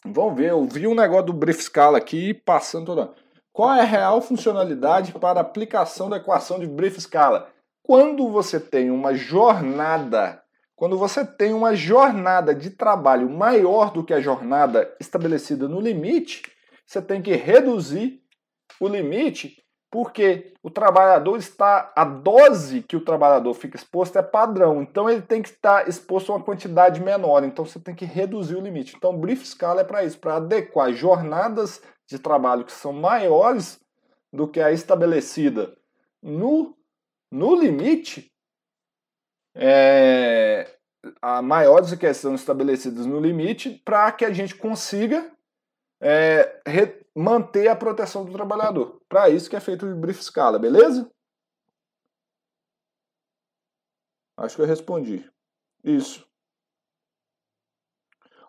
vamos ver, eu vi um negócio do Brief Scala aqui passando toda. Qual é a real funcionalidade para aplicação da equação de brief scala? Quando você tem uma jornada, quando você tem uma jornada de trabalho maior do que a jornada estabelecida no limite, você tem que reduzir o limite, porque o trabalhador está a dose que o trabalhador fica exposto é padrão, então ele tem que estar exposto a uma quantidade menor, então você tem que reduzir o limite. Então, brief scala é para isso, para adequar jornadas de trabalho que são maiores do que a estabelecida no, no limite, é, a maiores que são estabelecidas no limite, para que a gente consiga é, manter a proteção do trabalhador. Para isso que é feito o brief escala, beleza? Acho que eu respondi. Isso.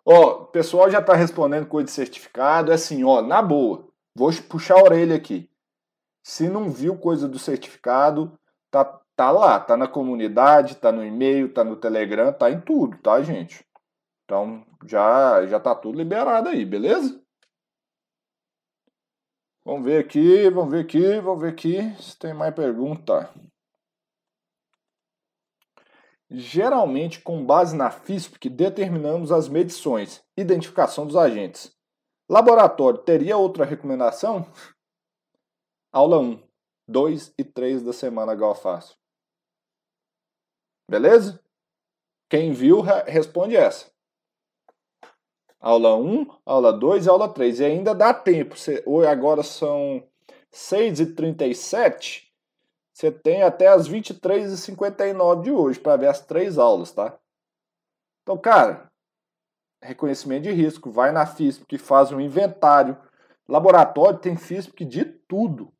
Ó, o pessoal já está respondendo coisa de certificado. É assim, ó, na boa. Vou puxar a orelha aqui. Se não viu coisa do certificado, tá, tá lá, tá na comunidade, tá no e-mail, tá no Telegram, tá em tudo, tá, gente? Então já já tá tudo liberado aí, beleza? Vamos ver aqui, vamos ver aqui, vamos ver aqui se tem mais pergunta geralmente com base na FISP que determinamos as medições, identificação dos agentes. Laboratório, teria outra recomendação? Aula 1, 2 e 3 da semana Galfácio. Beleza? Quem viu, responde essa. Aula 1, aula 2 e aula 3. E ainda dá tempo. Hoje agora são 6 e 37 você tem até as 23h59 de hoje para ver as três aulas, tá? Então, cara, reconhecimento de risco, vai na FISP que faz um inventário. Laboratório tem FISP de tudo.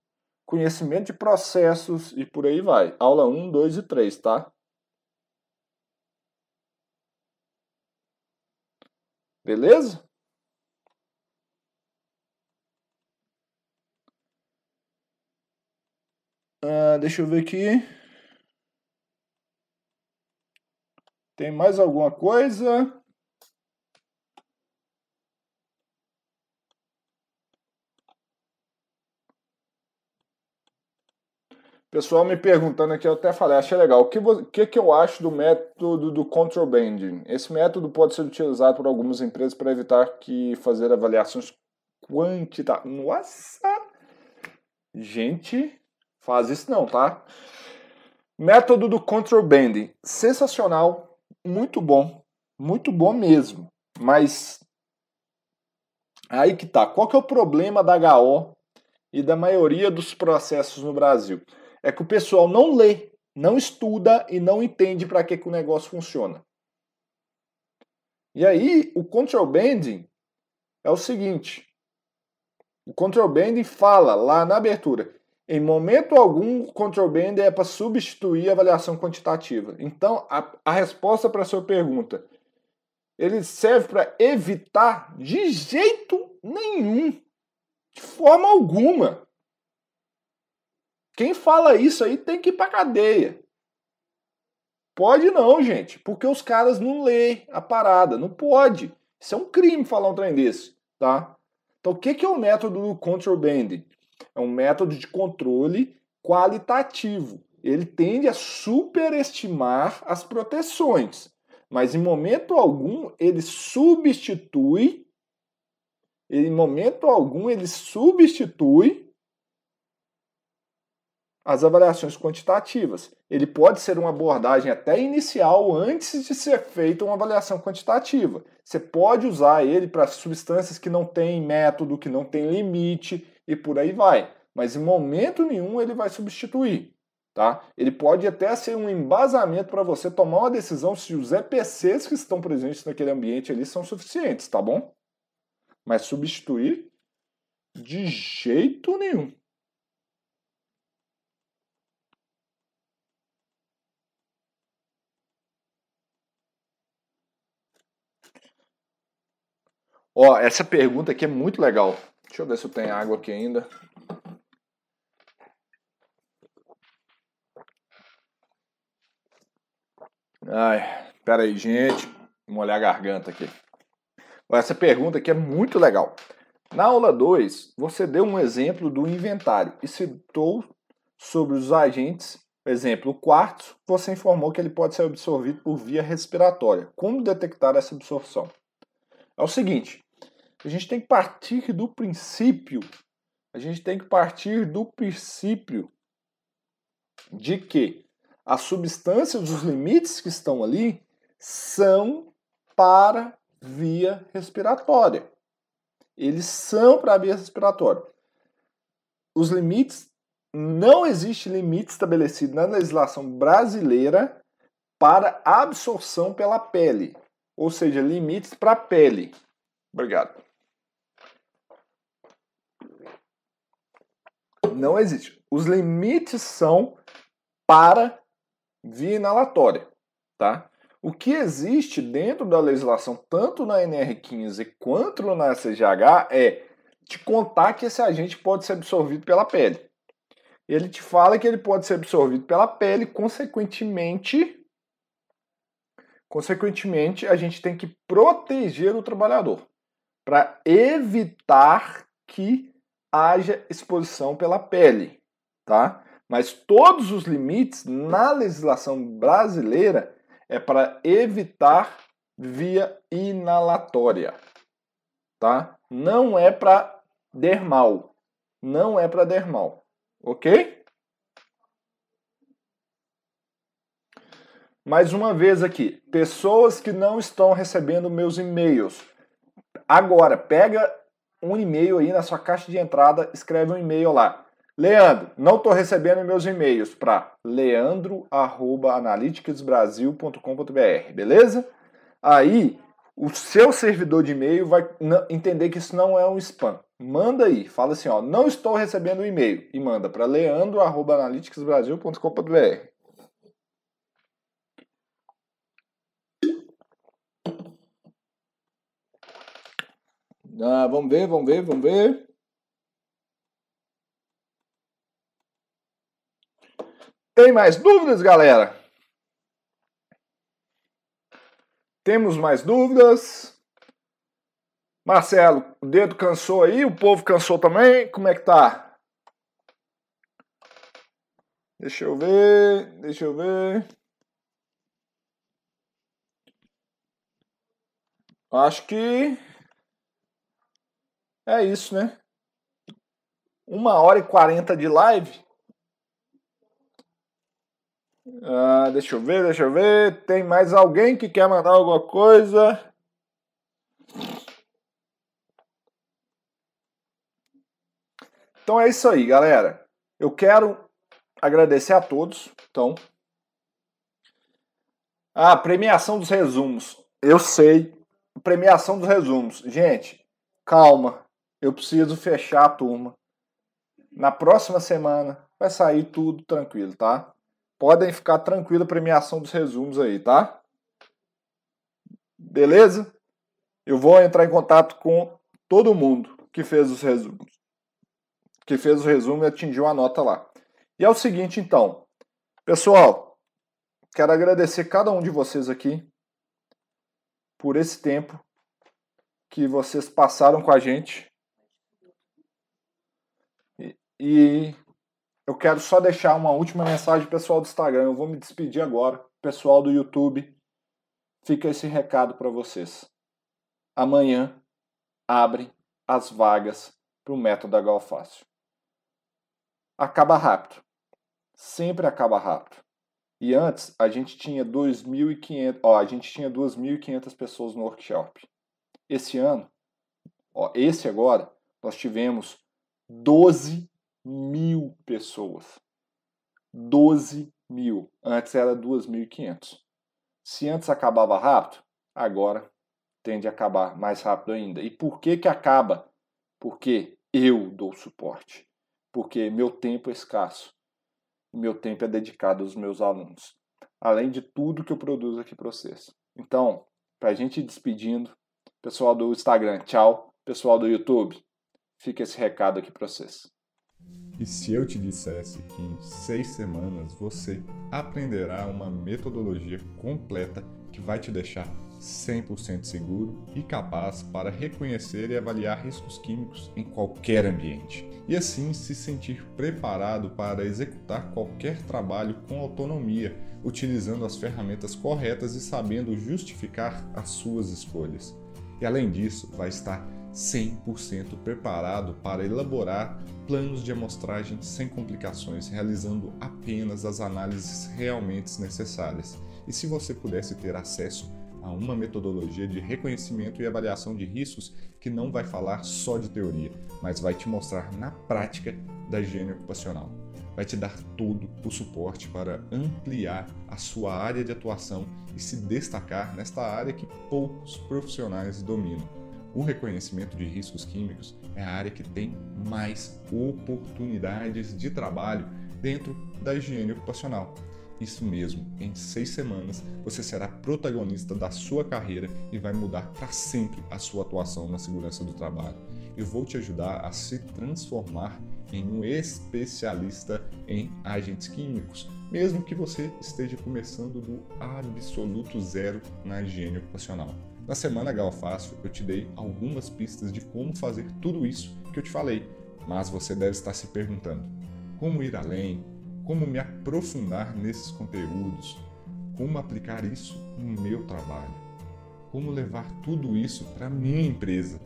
Conhecimento de processos e por aí vai. Aula 1, 2 e 3, tá? Beleza? Uh, deixa eu ver aqui. Tem mais alguma coisa? Pessoal me perguntando aqui, eu até falei, achei legal. O que, que, que eu acho do método do control banding? Esse método pode ser utilizado por algumas empresas para evitar que fazer avaliações quantitativas. Nossa! Gente, Faz isso não, tá? Método do control banding, sensacional, muito bom, muito bom mesmo. Mas aí que tá. Qual que é o problema da HO e da maioria dos processos no Brasil? É que o pessoal não lê, não estuda e não entende para que, que o negócio funciona. E aí, o control banding é o seguinte: o control banding fala lá na abertura, em momento algum, o control banding é para substituir a avaliação quantitativa. Então, a, a resposta para a sua pergunta, ele serve para evitar de jeito nenhum, de forma alguma. Quem fala isso aí tem que ir para cadeia. Pode não, gente, porque os caras não lê a parada, não pode. Isso é um crime falar um trem desse, tá? Então, o que é o método do control banding? É um método de controle qualitativo. Ele tende a superestimar as proteções, mas em momento algum ele substitui, em momento algum ele substitui as avaliações quantitativas. Ele pode ser uma abordagem até inicial antes de ser feita uma avaliação quantitativa. Você pode usar ele para substâncias que não têm método, que não têm limite e por aí vai. Mas em momento nenhum ele vai substituir. Tá? Ele pode até ser um embasamento para você tomar uma decisão se os EPCs que estão presentes naquele ambiente ali são suficientes, tá bom? Mas substituir de jeito nenhum. Ó, essa pergunta aqui é muito legal. Deixa eu ver se eu tenho água aqui ainda. Ai, pera aí, gente. Vou molhar a garganta aqui. Essa pergunta aqui é muito legal. Na aula 2, você deu um exemplo do inventário e citou sobre os agentes. Exemplo, o quartzo, você informou que ele pode ser absorvido por via respiratória. Como detectar essa absorção? É o seguinte, a gente tem que partir do princípio, a gente tem que partir do princípio de que as substâncias, os limites que estão ali, são para via respiratória. Eles são para a via respiratória. Os limites, não existe limite estabelecido na legislação brasileira para absorção pela pele, ou seja, limites para a pele. Obrigado. Não existe. Os limites são para via inalatória, tá? O que existe dentro da legislação, tanto na NR15 quanto na CGH, é te contar que esse agente pode ser absorvido pela pele. Ele te fala que ele pode ser absorvido pela pele, consequentemente, consequentemente, a gente tem que proteger o trabalhador para evitar que haja exposição pela pele, tá? Mas todos os limites na legislação brasileira é para evitar via inalatória, tá? Não é para dermal, não é para dermal, ok? Mais uma vez aqui, pessoas que não estão recebendo meus e-mails. Agora, pega um e-mail aí na sua caixa de entrada, escreve um e-mail lá. Leandro, não estou recebendo meus e-mails para leandro@analyticsbrasil.com.br, beleza? Aí o seu servidor de e-mail vai entender que isso não é um spam. Manda aí, fala assim, ó, não estou recebendo o e-mail e manda para leandro@analyticsbrasil.com.br. Ah, vamos ver, vamos ver, vamos ver. Tem mais dúvidas, galera? Temos mais dúvidas? Marcelo, o dedo cansou aí? O povo cansou também? Como é que tá? Deixa eu ver, deixa eu ver. Acho que é isso, né? Uma hora e quarenta de live. Ah, deixa eu ver, deixa eu ver. Tem mais alguém que quer mandar alguma coisa? Então é isso aí, galera. Eu quero agradecer a todos. Então, a premiação dos resumos. Eu sei. Premiação dos resumos. Gente, calma. Eu preciso fechar a turma. Na próxima semana vai sair tudo tranquilo, tá? Podem ficar tranquilo a premiação dos resumos aí, tá? Beleza? Eu vou entrar em contato com todo mundo que fez os resumos. Que fez o resumo e atingiu a nota lá. E é o seguinte, então. Pessoal, quero agradecer cada um de vocês aqui por esse tempo que vocês passaram com a gente. E, eu quero só deixar uma última mensagem pessoal do Instagram. Eu vou me despedir agora. Pessoal do YouTube, fica esse recado para vocês. Amanhã abrem as vagas para o método Galfácio. Acaba rápido. Sempre acaba rápido. E antes a gente tinha 2.500, ó, a gente tinha 2.500 pessoas no workshop. Esse ano, ó, esse agora, nós tivemos 12 mil pessoas. 12 mil. Antes era 2.500. Se antes acabava rápido, agora tende a acabar mais rápido ainda. E por que que acaba? Porque eu dou suporte. Porque meu tempo é escasso. Meu tempo é dedicado aos meus alunos. Além de tudo que eu produzo aqui para vocês. Então, para a gente ir despedindo, pessoal do Instagram, tchau. Pessoal do YouTube, fica esse recado aqui para vocês. E se eu te dissesse que em seis semanas você aprenderá uma metodologia completa que vai te deixar 100% seguro e capaz para reconhecer e avaliar riscos químicos em qualquer ambiente, e assim se sentir preparado para executar qualquer trabalho com autonomia, utilizando as ferramentas corretas e sabendo justificar as suas escolhas. E além disso, vai estar 100% preparado para elaborar planos de amostragem sem complicações, realizando apenas as análises realmente necessárias. E se você pudesse ter acesso a uma metodologia de reconhecimento e avaliação de riscos que não vai falar só de teoria, mas vai te mostrar na prática da higiene ocupacional. Vai te dar todo o suporte para ampliar a sua área de atuação e se destacar nesta área que poucos profissionais dominam o reconhecimento de riscos químicos é a área que tem mais oportunidades de trabalho dentro da higiene ocupacional. Isso mesmo, em seis semanas você será protagonista da sua carreira e vai mudar para sempre a sua atuação na segurança do trabalho. Eu vou te ajudar a se transformar em um especialista em agentes químicos, mesmo que você esteja começando do absoluto zero na higiene ocupacional. Na semana Galfácio eu te dei algumas pistas de como fazer tudo isso que eu te falei, mas você deve estar se perguntando: como ir além? Como me aprofundar nesses conteúdos? Como aplicar isso no meu trabalho? Como levar tudo isso para minha empresa?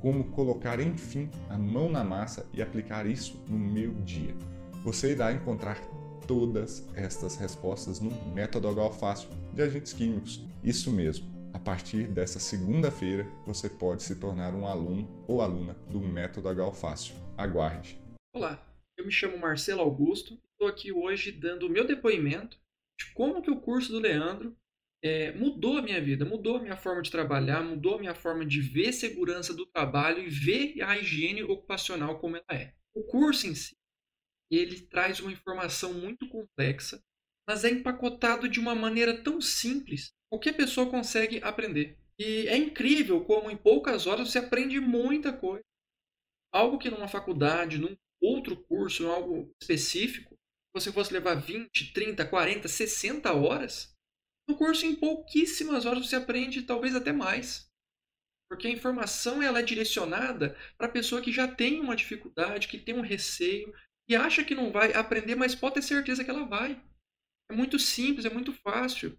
Como colocar, enfim, a mão na massa e aplicar isso no meu dia? Você irá encontrar todas estas respostas no Método Galfácio de Agentes Químicos. Isso mesmo partir dessa segunda-feira, você pode se tornar um aluno ou aluna do Método Galfácio. Aguarde! Olá, eu me chamo Marcelo Augusto estou aqui hoje dando o meu depoimento de como que o curso do Leandro é, mudou a minha vida, mudou a minha forma de trabalhar, mudou a minha forma de ver segurança do trabalho e ver a higiene ocupacional como ela é. O curso em si, ele traz uma informação muito complexa, mas é empacotado de uma maneira tão simples qualquer pessoa consegue aprender. E é incrível como em poucas horas você aprende muita coisa. Algo que numa faculdade, num outro curso, em algo específico, você fosse levar 20, 30, 40, 60 horas, no curso em pouquíssimas horas você aprende talvez até mais. Porque a informação ela é direcionada para a pessoa que já tem uma dificuldade, que tem um receio e acha que não vai aprender, mas pode ter certeza que ela vai. É muito simples, é muito fácil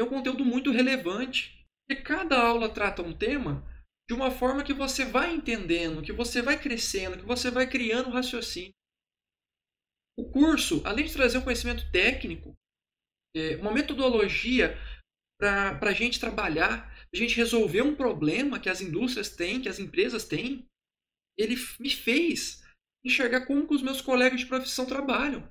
é um conteúdo muito relevante. E cada aula trata um tema de uma forma que você vai entendendo, que você vai crescendo, que você vai criando raciocínio. O curso, além de trazer um conhecimento técnico, é, uma metodologia para a gente trabalhar, a gente resolver um problema que as indústrias têm, que as empresas têm. Ele me fez enxergar como que os meus colegas de profissão trabalham.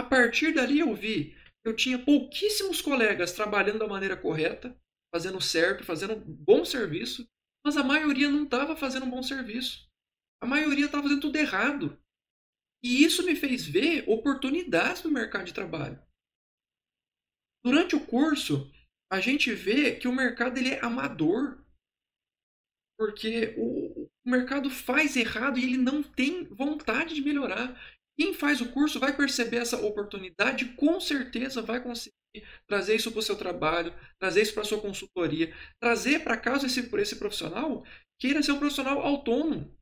A partir dali eu vi eu tinha pouquíssimos colegas trabalhando da maneira correta, fazendo certo, fazendo um bom serviço, mas a maioria não estava fazendo um bom serviço. A maioria estava fazendo tudo errado. E isso me fez ver oportunidades no mercado de trabalho. Durante o curso, a gente vê que o mercado ele é amador. Porque o, o mercado faz errado e ele não tem vontade de melhorar. Quem faz o curso vai perceber essa oportunidade, com certeza vai conseguir trazer isso para o seu trabalho, trazer isso para a sua consultoria, trazer para casa esse, esse profissional queira ser um profissional autônomo,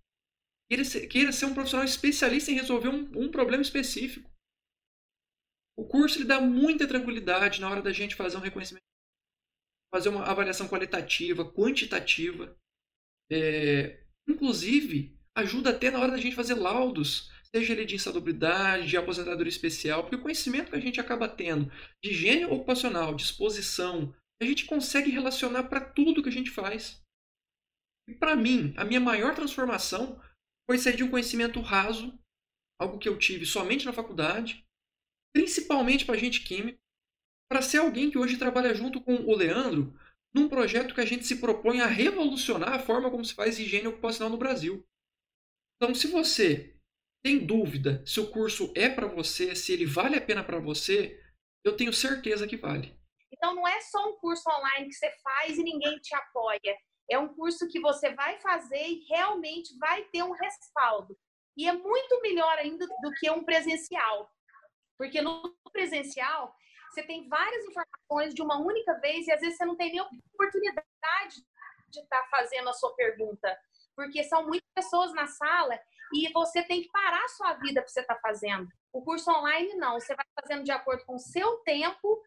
queira ser, queira ser um profissional especialista em resolver um, um problema específico. O curso ele dá muita tranquilidade na hora da gente fazer um reconhecimento, fazer uma avaliação qualitativa, quantitativa. É, inclusive, ajuda até na hora da gente fazer laudos seja ele de insalubridade, de aposentadoria especial, porque o conhecimento que a gente acaba tendo de higiene ocupacional, de exposição, a gente consegue relacionar para tudo que a gente faz. E para mim, a minha maior transformação foi sair de um conhecimento raso, algo que eu tive somente na faculdade, principalmente para gente química, para ser alguém que hoje trabalha junto com o Leandro num projeto que a gente se propõe a revolucionar a forma como se faz higiene ocupacional no Brasil. Então, se você tem dúvida se o curso é para você, se ele vale a pena para você, eu tenho certeza que vale. Então não é só um curso online que você faz e ninguém te apoia. É um curso que você vai fazer e realmente vai ter um respaldo. E é muito melhor ainda do que um presencial. Porque no presencial, você tem várias informações de uma única vez e às vezes você não tem nem oportunidade de estar tá fazendo a sua pergunta. Porque são muitas pessoas na sala e você tem que parar a sua vida para você estar tá fazendo. O curso online não, você vai fazendo de acordo com o seu tempo,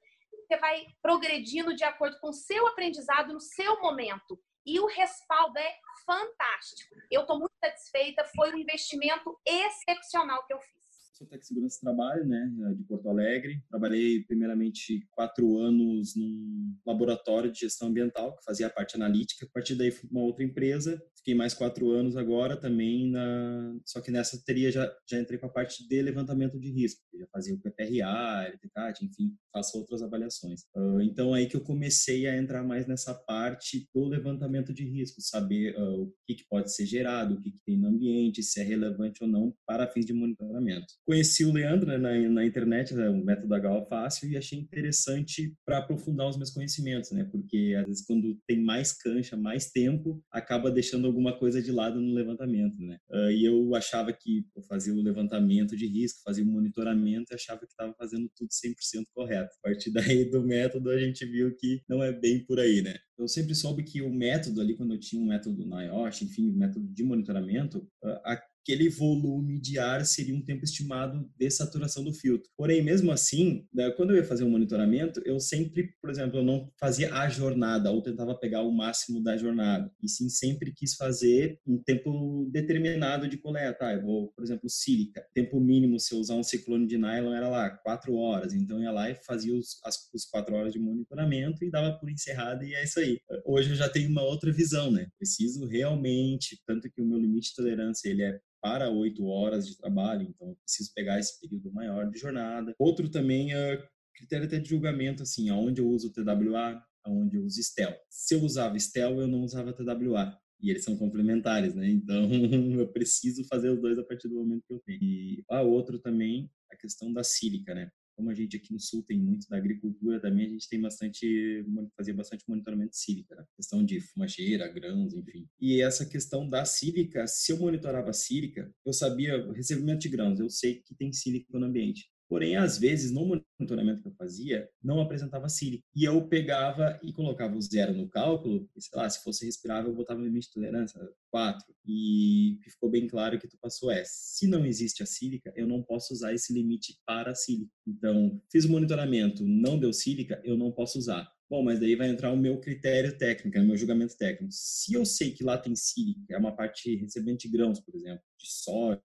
você vai progredindo de acordo com o seu aprendizado no seu momento. E o respaldo é fantástico. Eu estou muito satisfeita, foi um investimento excepcional que eu fiz sou técnico de segurança do trabalho, né, de Porto Alegre. Trabalhei primeiramente quatro anos num laboratório de gestão ambiental, que fazia a parte analítica. A partir daí fui uma outra empresa. Fiquei mais quatro anos agora também na, só que nessa teria já já entrei para a parte de levantamento de risco. Já fazia o PPRA, LTCAT, enfim, faço outras avaliações. Uh, então aí que eu comecei a entrar mais nessa parte do levantamento de risco, saber uh, o que, que, pode ser gerado, o que, que tem no ambiente, se é relevante ou não para fins de monitoramento conheci o Leandro né, na, na, internet, né, o método HO Fácil, e achei interessante para aprofundar os meus conhecimentos, né? Porque às vezes quando tem mais cancha, mais tempo, acaba deixando alguma coisa de lado no levantamento, né? Uh, e eu achava que eu fazia o levantamento de risco, fazia o monitoramento e achava que estava fazendo tudo 100% correto. A partir daí do método a gente viu que não é bem por aí, né? Eu sempre soube que o método ali, quando eu tinha um método na IOSH, enfim, método de monitoramento, a aquele volume de ar seria um tempo estimado de saturação do filtro. Porém, mesmo assim, né, quando eu ia fazer um monitoramento, eu sempre, por exemplo, eu não fazia a jornada ou tentava pegar o máximo da jornada, e sim sempre quis fazer um tempo determinado de coleta. Ah, eu vou, por exemplo, sílica. Tempo mínimo se eu usar um ciclone de nylon era lá quatro horas, então eu ia lá e fazia os, as, os quatro horas de monitoramento e dava por encerrado e é isso aí. Hoje eu já tenho uma outra visão, né? Preciso realmente, tanto que o meu limite de tolerância ele é para oito horas de trabalho, então eu preciso pegar esse período maior de jornada. Outro também é critério até de julgamento, assim, aonde eu uso TWA, aonde eu uso STEL. Se eu usava STEL, eu não usava TWA. E eles são complementares, né? Então, eu preciso fazer os dois a partir do momento que eu tenho. E a outro também, a questão da sílica, né? Como a gente aqui no sul tem muito da agricultura também, a gente tem bastante, fazia bastante monitoramento cívica, né? questão de fumageira, grãos, enfim. E essa questão da sílica, se eu monitorava a sílica, eu sabia recebimento de grãos, eu sei que tem sílica no ambiente. Porém, às vezes, no monitoramento que eu fazia, não apresentava sílica. E eu pegava e colocava o zero no cálculo, e sei lá, se fosse respirável, eu botava o limite de tolerância, 4. E ficou bem claro que tu passou é, se não existe a sílica, eu não posso usar esse limite para a sílica. Então, fiz o monitoramento, não deu sílica, eu não posso usar. Bom, mas daí vai entrar o meu critério técnico, o meu julgamento técnico. Se eu sei que lá tem sílica, é uma parte recebente de grãos, por exemplo, de soja,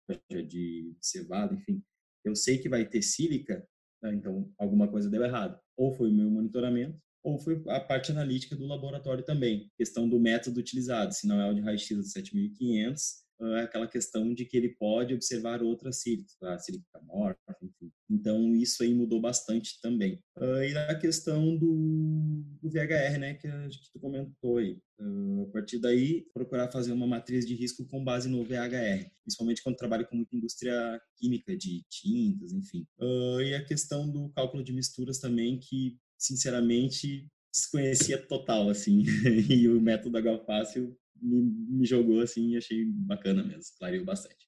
de cevada, enfim, eu sei que vai ter sílica, Né? Então, alguma coisa deu errado. Ou foi o meu monitoramento, ou foi a parte analítica do laboratório também. Questão do método utilizado, se não é o de raio-x de 7500, é aquela questão de que ele pode observar outras sílices, a sílica morta, enfim. Então, isso aí mudou bastante também. Uh, e a questão do, do, VHR, né, que, que tu comentou aí. Uh, a partir daí, procurar fazer uma matriz de risco com base no VHR, principalmente quando trabalha com muita indústria química, de tintas, enfim. Uh, e a questão do cálculo de misturas também, que, sinceramente, desconhecia total, assim. e o método H fácil me, me jogou assim e achei bacana mesmo, clareou bastante.